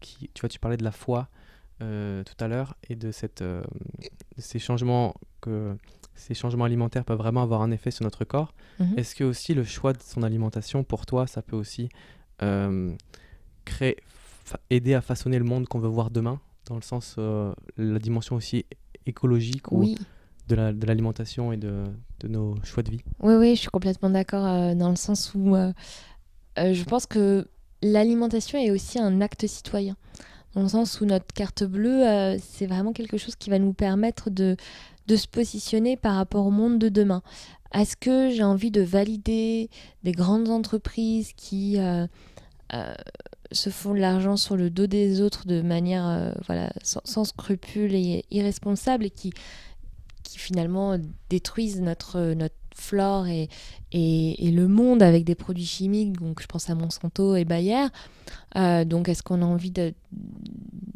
qui, tu vois, tu parlais de la foi tout à l'heure et de, cette, de ces changements que ces changements alimentaires peuvent vraiment avoir un effet sur notre corps. Mhm. Est-ce que aussi le choix de son alimentation, pour toi, ça peut aussi créer, aider à façonner le monde qu'on veut voir demain, dans le sens la dimension aussi écologique ou Oui. De l'alimentation et de, de nos choix de vie Oui, oui, je suis complètement d'accord euh, dans le sens où euh, euh, je pense que l'alimentation est aussi un acte citoyen. Dans le sens où notre carte bleue, c'est vraiment quelque chose qui va nous permettre de, de se positionner par rapport au monde de demain. Est-ce que j'ai envie de valider des grandes entreprises qui se font de l'argent sur le dos des autres de manière voilà, sans, sans scrupule et irresponsable et qui, qui finalement détruisent notre, notre flore et, et, le monde avec des produits chimiques, donc je pense à Monsanto et Bayer. Euh, donc est-ce qu'on a envie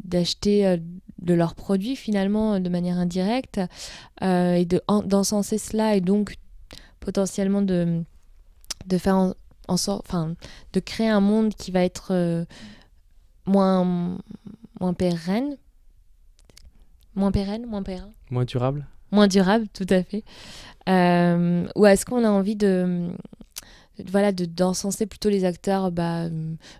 d'acheter euh, de leurs produits finalement de manière indirecte euh, et de- en- d'encenser cela et donc potentiellement de, de faire en, sorte, enfin, de créer un monde qui va être euh, moins, moins pérenne, moins pérenne, moins pérenne, Moins durable? Moins durable, tout à fait. ou est-ce qu'on a envie de voilà, d'encenser plutôt les acteurs, bah,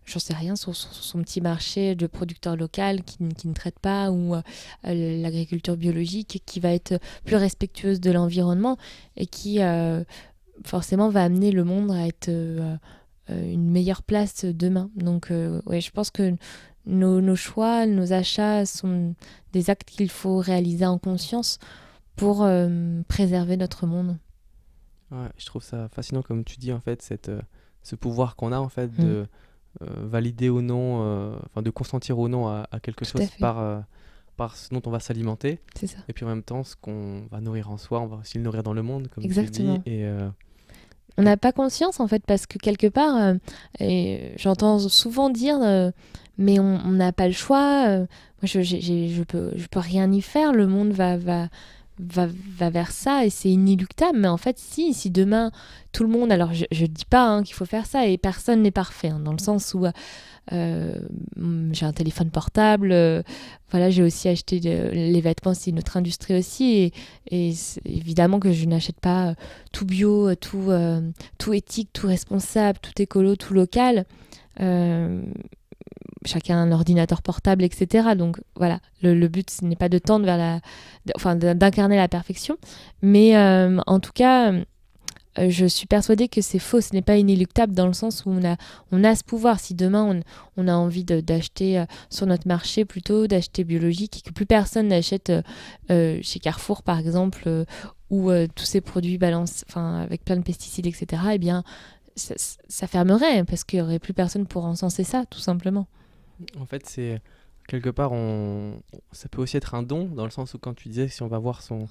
j'en sais rien, sur, son petit marché de producteurs locaux qui, qui ne traitent pas, ou l'agriculture biologique qui va être plus respectueuse de l'environnement et qui forcément va amener le monde à être une meilleure place demain. Donc, ouais, je pense que nos, choix, nos achats sont des actes qu'il faut réaliser en conscience pour euh, préserver notre monde. Ouais, je trouve ça fascinant, comme tu dis, en fait, cette, euh, ce pouvoir qu'on a, en fait, de mm. euh, valider ou non, enfin, de consentir ou non à, quelque chose par, par ce dont on va s'alimenter. C'est ça. Et puis en même temps, ce qu'on va nourrir en soi, on va aussi le nourrir dans le monde, comme Exactement. tu dis. Et, on n'a pas conscience en fait parce que quelque part, j'entends souvent dire mais on n'a pas le choix. Euh, moi, je, je, peux, je peux rien y faire. Le monde va, va, va, vers ça et c'est inéluctable. Mais en fait, si, si demain tout le monde, alors je ne dis pas hein, qu'il faut faire ça et personne n'est parfait, hein, dans le sens où euh, j'ai un téléphone portable, euh, voilà, j'ai aussi acheté les vêtements, c'est notre industrie aussi. Et, évidemment que je n'achète pas tout bio, tout, tout éthique, tout responsable, tout écolo, tout local chacun un ordinateur portable, etc. Donc voilà, le, but ce n'est pas de tendre vers la, enfin d'incarner la perfection, mais euh, en tout cas, euh, je suis persuadée que c'est faux, ce n'est pas inéluctable dans le sens où on a, on a ce pouvoir. Si demain on, a envie d'acheter euh, sur notre marché plutôt, d'acheter biologique, et que plus personne n'achète chez Carrefour par exemple, ou tous ces produits balance, avec plein de pesticides, etc. Eh bien, ça, ça fermerait parce qu'il n'y aurait plus personne pour encenser ça, tout simplement. En fait, c'est quelque part, on... ça peut aussi être un don, dans le sens où quand tu disais, si on va voir son,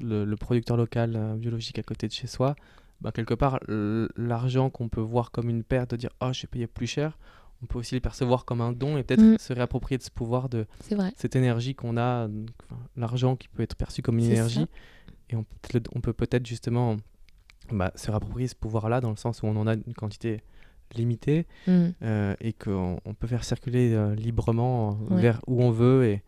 le, producteur local euh, biologique à côté de chez soi, ben, quelque part, l'argent qu'on peut voir comme une perte, de dire « Oh, j'ai payé plus cher », on peut aussi le percevoir comme un don et peut-être mm. se réapproprier de ce pouvoir, de cette énergie qu'on a, l'argent qui peut être perçu comme une énergie. Et on, on peut peut-être justement bah, se réapproprier ce pouvoir-là dans le sens où on en a une quantité limité mm. euh, et qu'on on peut faire circuler euh, librement vers où on veut et,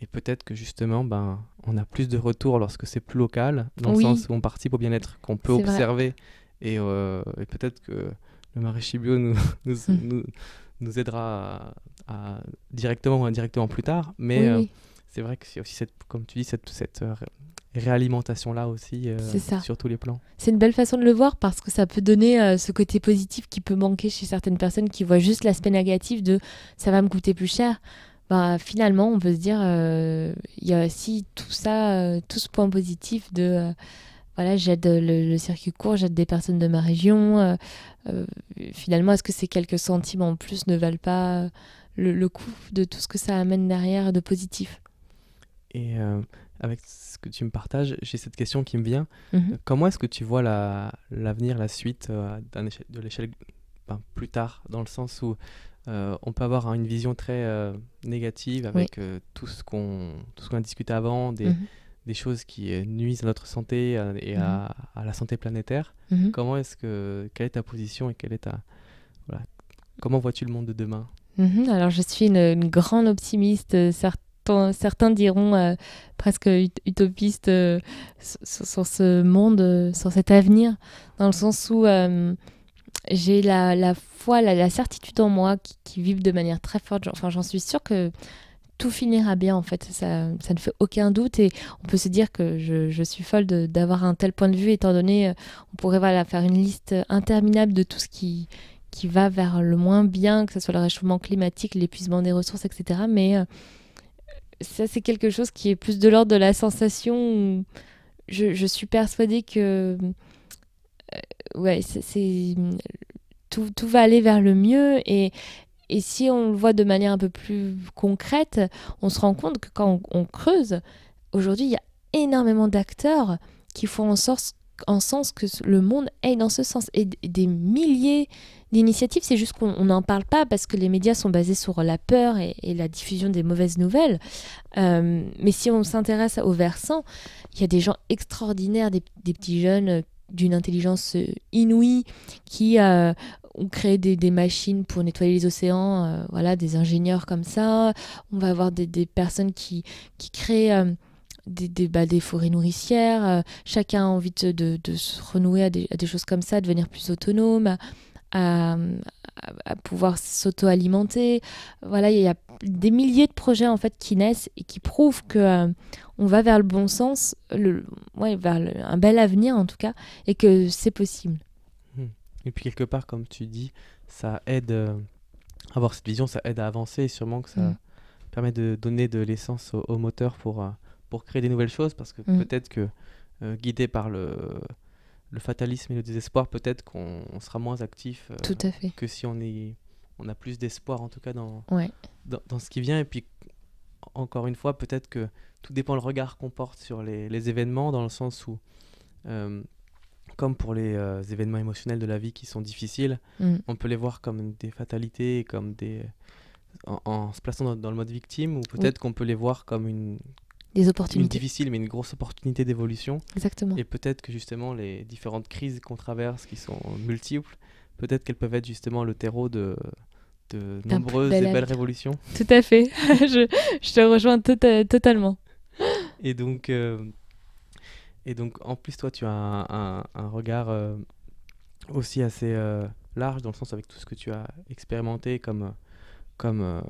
et peut-être que justement ben, on a plus de retours lorsque c'est plus local dans le sens où on participe au bien-être qu'on peut observer et, euh, et peut-être que le maraîcher bio nous, nous, mm. nous, aidera à, directement ou indirectement plus tard mais c'est vrai que c'est aussi cette, comme tu dis cette, cette réalimentation-là aussi euh, sur tous les plans. C'est une belle façon de le voir parce que ça peut donner euh, ce côté positif qui peut manquer chez certaines personnes qui voient juste l'aspect négatif de ça va me coûter plus cher. Bah, finalement, on peut se dire, euh, il y a aussi tout ça, tout ce point positif de voilà, j'aide le, circuit court, j'aide des personnes de ma région. finalement, est-ce que ces quelques centimes en plus ne valent pas le, le coût de tout ce que ça amène derrière de positif? Et avec ce que tu me partages, j'ai cette question qui me vient. Mhm. Comment est-ce que tu vois l'avenir, la, suite euh, de l'échelle ben, plus tard, dans le sens où euh, on peut avoir une vision très euh, négative avec tout ce qu'on a discuté avant, des, mhm. des, choses qui nuisent à notre santé et à, mhm. à, la santé planétaire. Comment est-ce que quelle est ta position et quelle est ta voilà, comment vois-tu le monde de demain? Alors je suis une, une grande optimiste, certes certains diront euh, presque utopiste euh, sur, ce monde, euh, sur cet avenir, dans le sens où j'ai la, foi, la, certitude en moi qui, qui de manière très forte. Enfin, j'en suis sûre que tout finira bien en fait, ça, ne fait aucun doute et on peut se dire que je, suis folle d'avoir un tel point de vue étant donné, on pourrait faire une liste interminable de tout ce qui, qui va vers le moins bien, que ce soit le réchauffement climatique, l'épuisement des ressources, etc. Mais ça c'est quelque chose qui est plus de l'ordre de la sensation. Je, je, suis persuadée que euh, ouais, c'est tout, tout, va aller vers le mieux et, et si on le voit de manière un peu plus concrète, on se rend compte que quand on, creuse, aujourd'hui il y a énormément d'acteurs qui font en sorte en sens que le monde aille dans ce sens et des milliers d'initiatives, c'est juste qu'on n'en parle pas parce que les médias sont basés sur la peur et, la diffusion des mauvaises nouvelles. Euh, mais si on s'intéresse au versant, il y a des gens extraordinaires, des, petits jeunes euh, d'une intelligence euh, inouïe qui ont créé des, machines pour nettoyer les océans, voilà, des ingénieurs comme ça. On va avoir des, personnes qui, qui créent des, des, bah, des, forêts nourricières. euh, chacun a envie de, de- de se renouer à des, à des choses comme ça, devenir plus autonome, à, à- à pouvoir s'auto-alimenter. Voilà, il y a des milliers de projets en fait qui naissent et qui prouvent que euh, on va vers le bon sens, le, ouais, vers le- un bel avenir en tout cas, et que c'est possible. Et puis quelque part, comme tu dis, ça aide, euh, avoir cette vision, ça aide à avancer et sûrement que ça Mm. permet de donner de l'essence au, au moteur pour, euh, pour créer des nouvelles choses parce que Mm. peut-être que euh, guidé par le, le fatalisme et le désespoir, peut-être qu'on on sera moins actif euh, Tout à fait. que si on, est, on a plus d'espoir en tout cas dans, Ouais. dans, dans ce qui vient. Et puis, encore une fois, peut-être que tout dépend le regard qu'on porte sur les, les événements, dans le sens où, euh, comme pour les événements émotionnels de la vie qui sont difficiles, Mm. on peut les voir comme des fatalités, comme des... En, en se plaçant dans, dans le mode victime, ou peut-être qu'on peut les voir comme une, Des une opportunités. difficile mais une grosse opportunité d'évolution. Exactement. Et peut-être que justement les différentes crises qu'on traverse, qui sont multiples, peut-être qu'elles peuvent être justement le terreau de, de nombreuses et belles révolutions. Tout à fait. je, je te rejoins tota- totalement. Et donc, euh, et donc, en plus, toi, tu as un, un- un regard euh, aussi assez euh, large, dans le sens avec tout ce que tu as expérimenté comme, comme,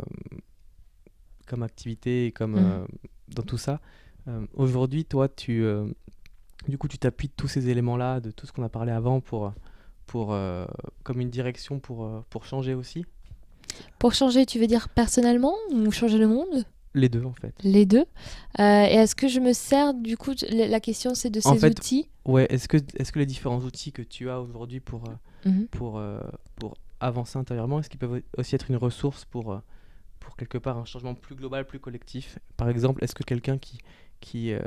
comme activité et comme Mhm. euh, dans tout ça. Euh, Aujourd'hui, toi, tu, euh, du coup, tu t'appuies de tous ces éléments-là, de tout ce qu'on a parlé avant, pour, pour, comme une direction pour, pour changer aussi? Pour changer, tu veux dire personnellement ou changer le monde? Les deux, en fait. Les deux. Euh, et est-ce que je me sers, du coup, la question c'est de ces En fait, outils? Ouais, est-ce que, est que les différents outils que tu as aujourd'hui pour, Mhm. pour, pour avancer intérieurement Est-ce qu'ils peuvent aussi être une ressource pour, pour quelque part un changement plus global, plus collectif. Par exemple, est-ce que quelqu'un qui, qui, euh,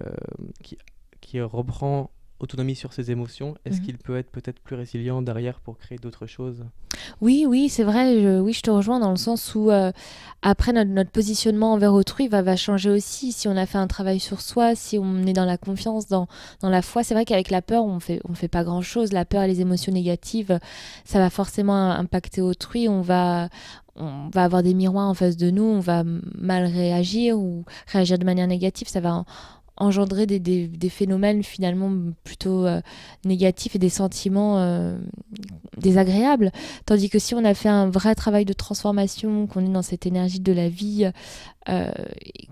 qui, qui reprend autonomie sur ses émotions, est-ce Mhm. qu'il peut être peut-être plus résilient derrière pour créer d'autres choses? Oui, oui, c'est vrai. je- oui, je te rejoins dans le sens où euh, après notre, notre positionnement envers autrui va, va changer aussi. Si on a fait un travail sur soi, si on est dans la confiance, dans, dans la foi, c'est vrai qu'avec la peur, on fait, on fait pas grand chose. La peur et les émotions négatives, ça va forcément impacter autrui. On va, on va avoir des miroirs en face de nous. On va mal réagir ou réagir de manière négative. Ça va en- engendrer des, des- phénomènes finalement plutôt euh, négatifs et des sentiments euh, désagréables. Tandis que si on a fait un vrai travail de transformation, qu'on est dans cette énergie de la vie euh,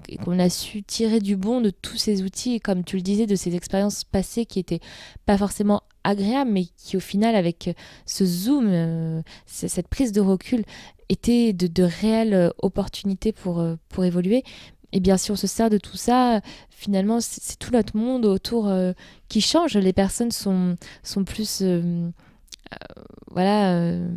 et qu'on a su tirer du bon de tous ces outils, comme tu le disais, de ces expériences passées qui étaient pas forcément agréables, mais qui au final, avec ce zoom, cette prise de recul, étaient de, de réelles opportunités pour, pour évoluer. Et bien, si on se sert de tout ça, finalement, c'est tout notre monde autour euh, qui change. Les personnes sont, sont plus euh, voilà, euh,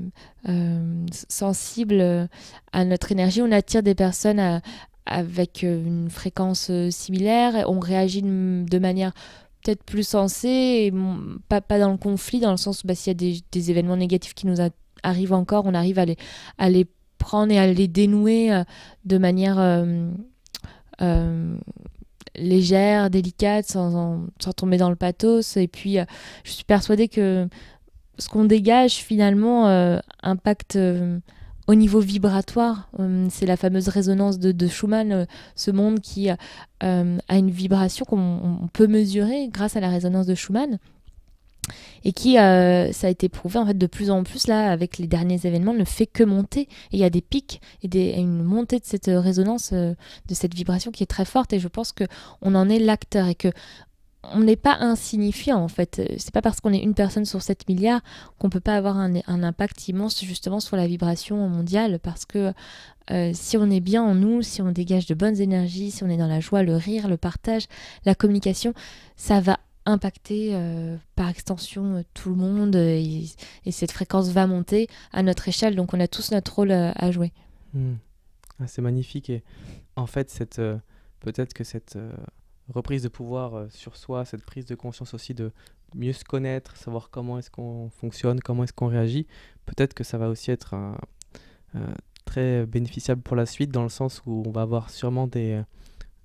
euh, sensibles à notre énergie. On attire des personnes avec une fréquence similaire. On réagit de, manière peut-être plus sensée et pas, pas dans le conflit, dans le sens où bah, s'il y a des, des événements négatifs qui nous arrivent encore, on arrive à les, à les prendre et à les dénouer de manière euh, légère, délicate, sans, sans tomber dans le pathos. Et puis, euh, je suis persuadée que ce qu'on dégage finalement euh, impacte au niveau vibratoire. C'est la fameuse résonance de, de Schumann, ce monde qui a une vibration qu'on on peut mesurer grâce à la résonance de Schumann. Et qui, euh, ça a été prouvé en fait de plus en plus là avec les derniers événements, ne fait que monter. Et il y a des pics et des, une montée de cette résonance, euh, de cette vibration qui est très forte. Et je pense que on en est l'acteur et que on n'est pas insignifiant en fait. Euh, C'est pas parce qu'on est une personne sur 7 milliards qu'on peut pas avoir un, impact immense justement sur la vibration mondiale parce que euh, si on est bien en nous, si on dégage de bonnes énergies, si on est dans la joie, le rire, le partage, la communication, ça va impacter euh, par extension euh, tout le monde euh, et, et cette fréquence va monter à notre échelle. Donc on a tous notre rôle à jouer. Hmm. Ah, c'est magnifique et en fait cette peut-être que cette reprise de pouvoir sur soi, cette prise de conscience aussi de mieux se connaître, savoir comment est-ce qu'on fonctionne, comment est-ce qu'on réagit, peut-être que ça va aussi être très bénéficiable pour la suite dans le sens où on va avoir sûrement des,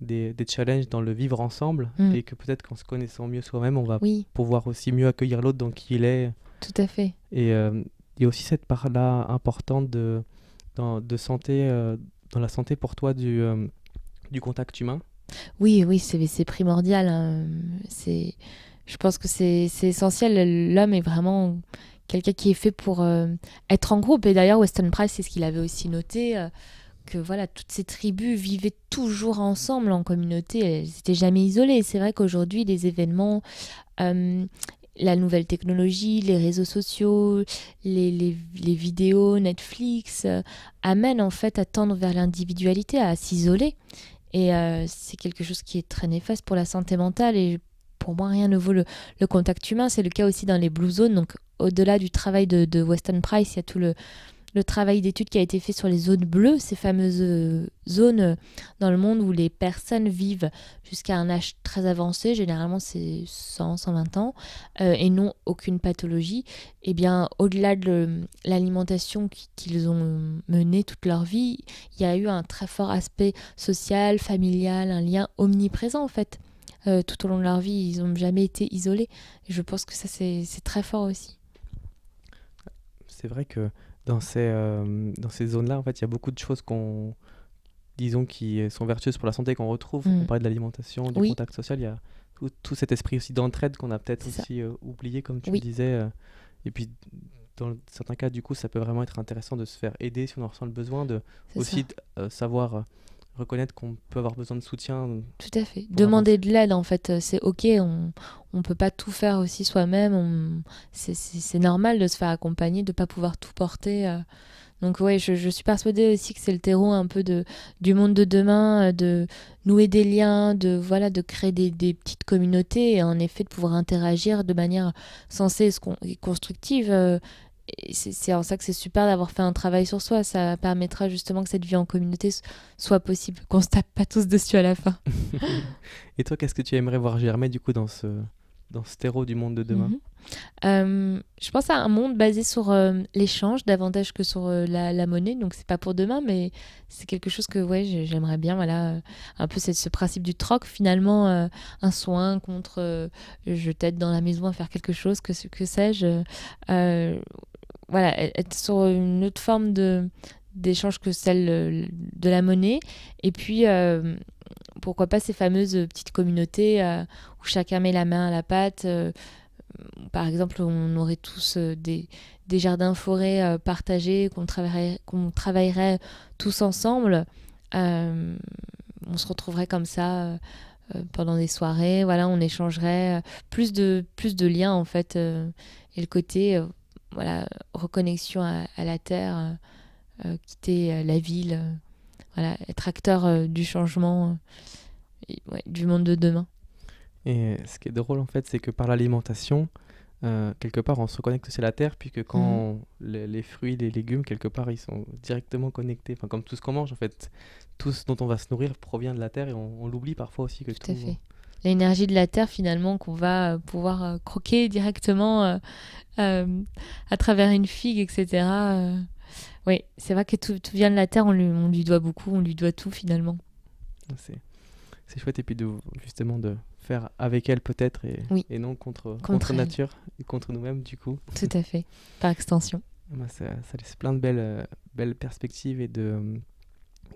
des, des challenges dans le vivre ensemble Mm. et que peut-être qu'en se connaissant mieux soi-même, on va Oui, pouvoir aussi mieux accueillir l'autre dans qui il est tout à fait. et euh, il y a aussi cette part-là importante de, dans, de santé, euh, dans la santé pour toi du, euh, du contact humain. Oui, oui, c'est primordial. Hein. C'est, je pense que c'est essentiel. L'homme est vraiment quelqu'un qui est fait pour être en groupe. Et d'ailleurs, Weston Price, c'est ce qu'il avait aussi noté. Euh, que voilà, toutes ces tribus vivaient toujours ensemble en communauté, elles n'étaient jamais isolées. C'est vrai qu'aujourd'hui, les événements, euh, la nouvelle technologie, les réseaux sociaux, les, vidéos, Netflix, amènent en fait à tendre vers l'individualité, à s'isoler. Et c'est quelque chose qui est très néfaste pour la santé mentale. Et pour moi, rien ne vaut le, contact humain. C'est le cas aussi dans les Blue Zones. Donc, au-delà du travail de, de, Weston Price, il y a tout le, le travail d'étude qui a été fait sur les zones bleues, ces fameuses euh, zones euh, dans le monde où les personnes vivent jusqu'à un âge très avancé, généralement c'est 100, 120 ans, euh, et non aucune pathologie, et eh bien au-delà de l'alimentation qu'ils ont menée toute leur vie, il y a eu un très fort aspect social, familial, un lien omniprésent en fait. tout au long de leur vie, ils n'ont jamais été isolés. Je pense que ça, c'est très fort aussi. C'est vrai que dans ces, euh, dans ces zones-là, en fait, il y a beaucoup de choses qu'on, disons, qui sont vertueuses pour la santé qu'on retrouve. On mm. parlait de l'alimentation, du contact social. Il y a tout, cet esprit aussi d'entraide qu'on a peut-être aussi euh, oublié, comme tu le disais. Euh. et puis, dans certains cas, du coup, ça peut vraiment être intéressant de se faire aider si on en ressent le besoin, de aussi savoir reconnaître qu'on peut avoir besoin de soutien. Tout à fait. Demander de l'aide, en fait, euh, c'est ok. On ne peut pas tout faire aussi soi-même. C'est normal de se faire accompagner, de ne pas pouvoir tout porter. Euh. Donc oui, je, je, suis persuadée aussi que c'est le terreau un peu de, du monde de demain, euh, de nouer des liens, de voilà, de créer des, des petites communautés et en effet de pouvoir interagir de manière sensée et constructive c'est en ça que c'est super d'avoir fait un travail sur soi. Ça permettra justement que cette vie en communauté soit possible, qu'on se tape pas tous dessus à la fin. Et toi, qu'est-ce que tu aimerais voir germer du coup dans ce, dans ce terreau du monde de demain? Mhm. euh, Je pense à un monde basé sur euh, l'échange davantage que sur euh, la, monnaie. Donc c'est pas pour demain, mais c'est quelque chose que ouais, j'aimerais bien. Voilà, un peu ce principe du troc finalement, un soin contre je t'aide dans la maison à faire quelque chose, que, que sais-je voilà, être sur une autre forme de d'échange que celle euh, de la monnaie. Et puis, euh, pourquoi pas ces fameuses petites communautés euh, où chacun met la main à la pâte. par exemple, on aurait tous des, des jardins-forêts partagés, qu'on travaillerait, qu'on travaillerait tous ensemble. on se retrouverait comme ça pendant des soirées. Voilà, on échangerait plus de, plus de liens en fait. et le côté voilà, reconnexion à, la terre, euh, euh, quitter euh, la ville, voilà, être acteur du changement du monde de demain. Et ce qui est drôle en fait, c'est que par l'alimentation, quelque part, on se reconnecte aussi à la terre, puisque quand mhm. les, fruits, les légumes, quelque part, ils sont directement connectés. Enfin, comme tout ce qu'on mange, en fait, tout ce dont on va se nourrir provient de la terre et on, l'oublie parfois aussi que tout. à fait l'énergie de la terre finalement qu'on va euh, pouvoir euh, croquer directement euh, à travers une figue, etc. Oui, c'est vrai que tout, vient de la terre, on lui, on lui doit beaucoup, on lui doit tout finalement. C'est chouette et puis de, justement de faire avec elle peut-être et, et, non contre, contre, nature et contre nous-mêmes du coup. Tout à fait, par extension. Bah, ça, laisse plein de belles, belles perspectives et de,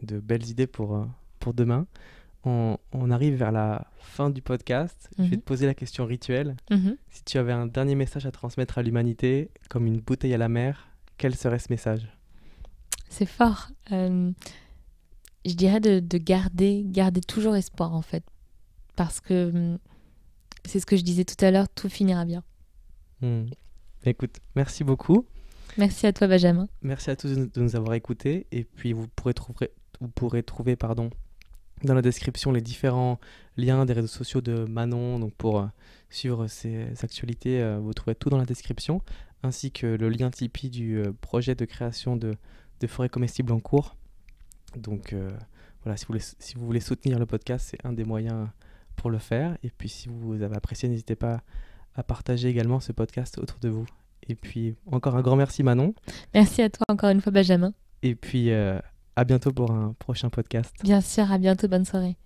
de belles idées pour, pour demain on, arrive vers la fin du podcast. Je vais mhm. te poser la question rituelle. Mhm. Si tu avais un dernier message à transmettre à l'humanité, comme une bouteille à la mer, quel serait ce message? C'est fort. Euh, je dirais de, garder, garder toujours espoir en fait. Parce que hum, c'est ce que je disais tout à l'heure, tout finira bien. Hmm. Écoute, merci beaucoup. Merci à toi Benjamin. Merci à tous de nous avoir écoutés. Et puis vous pourrez trouver, vous pourrez trouver pardon, dans la description les différents liens des réseaux sociaux de Manon. Donc pour euh, suivre ses actualités, euh, vous trouvez tout dans la description, ainsi que le lien Tipeee du euh, projet de création de, de forêts comestibles en cours. Donc voilà, si vous, voulez, si vous voulez soutenir le podcast, c'est un des moyens pour le faire. Et puis si vous avez apprécié, n'hésitez pas à partager également ce podcast autour de vous. Et puis encore un grand merci Manon. Merci à toi encore une fois Benjamin. Et puis à bientôt pour un prochain podcast. Bien sûr, à bientôt, bonne soirée.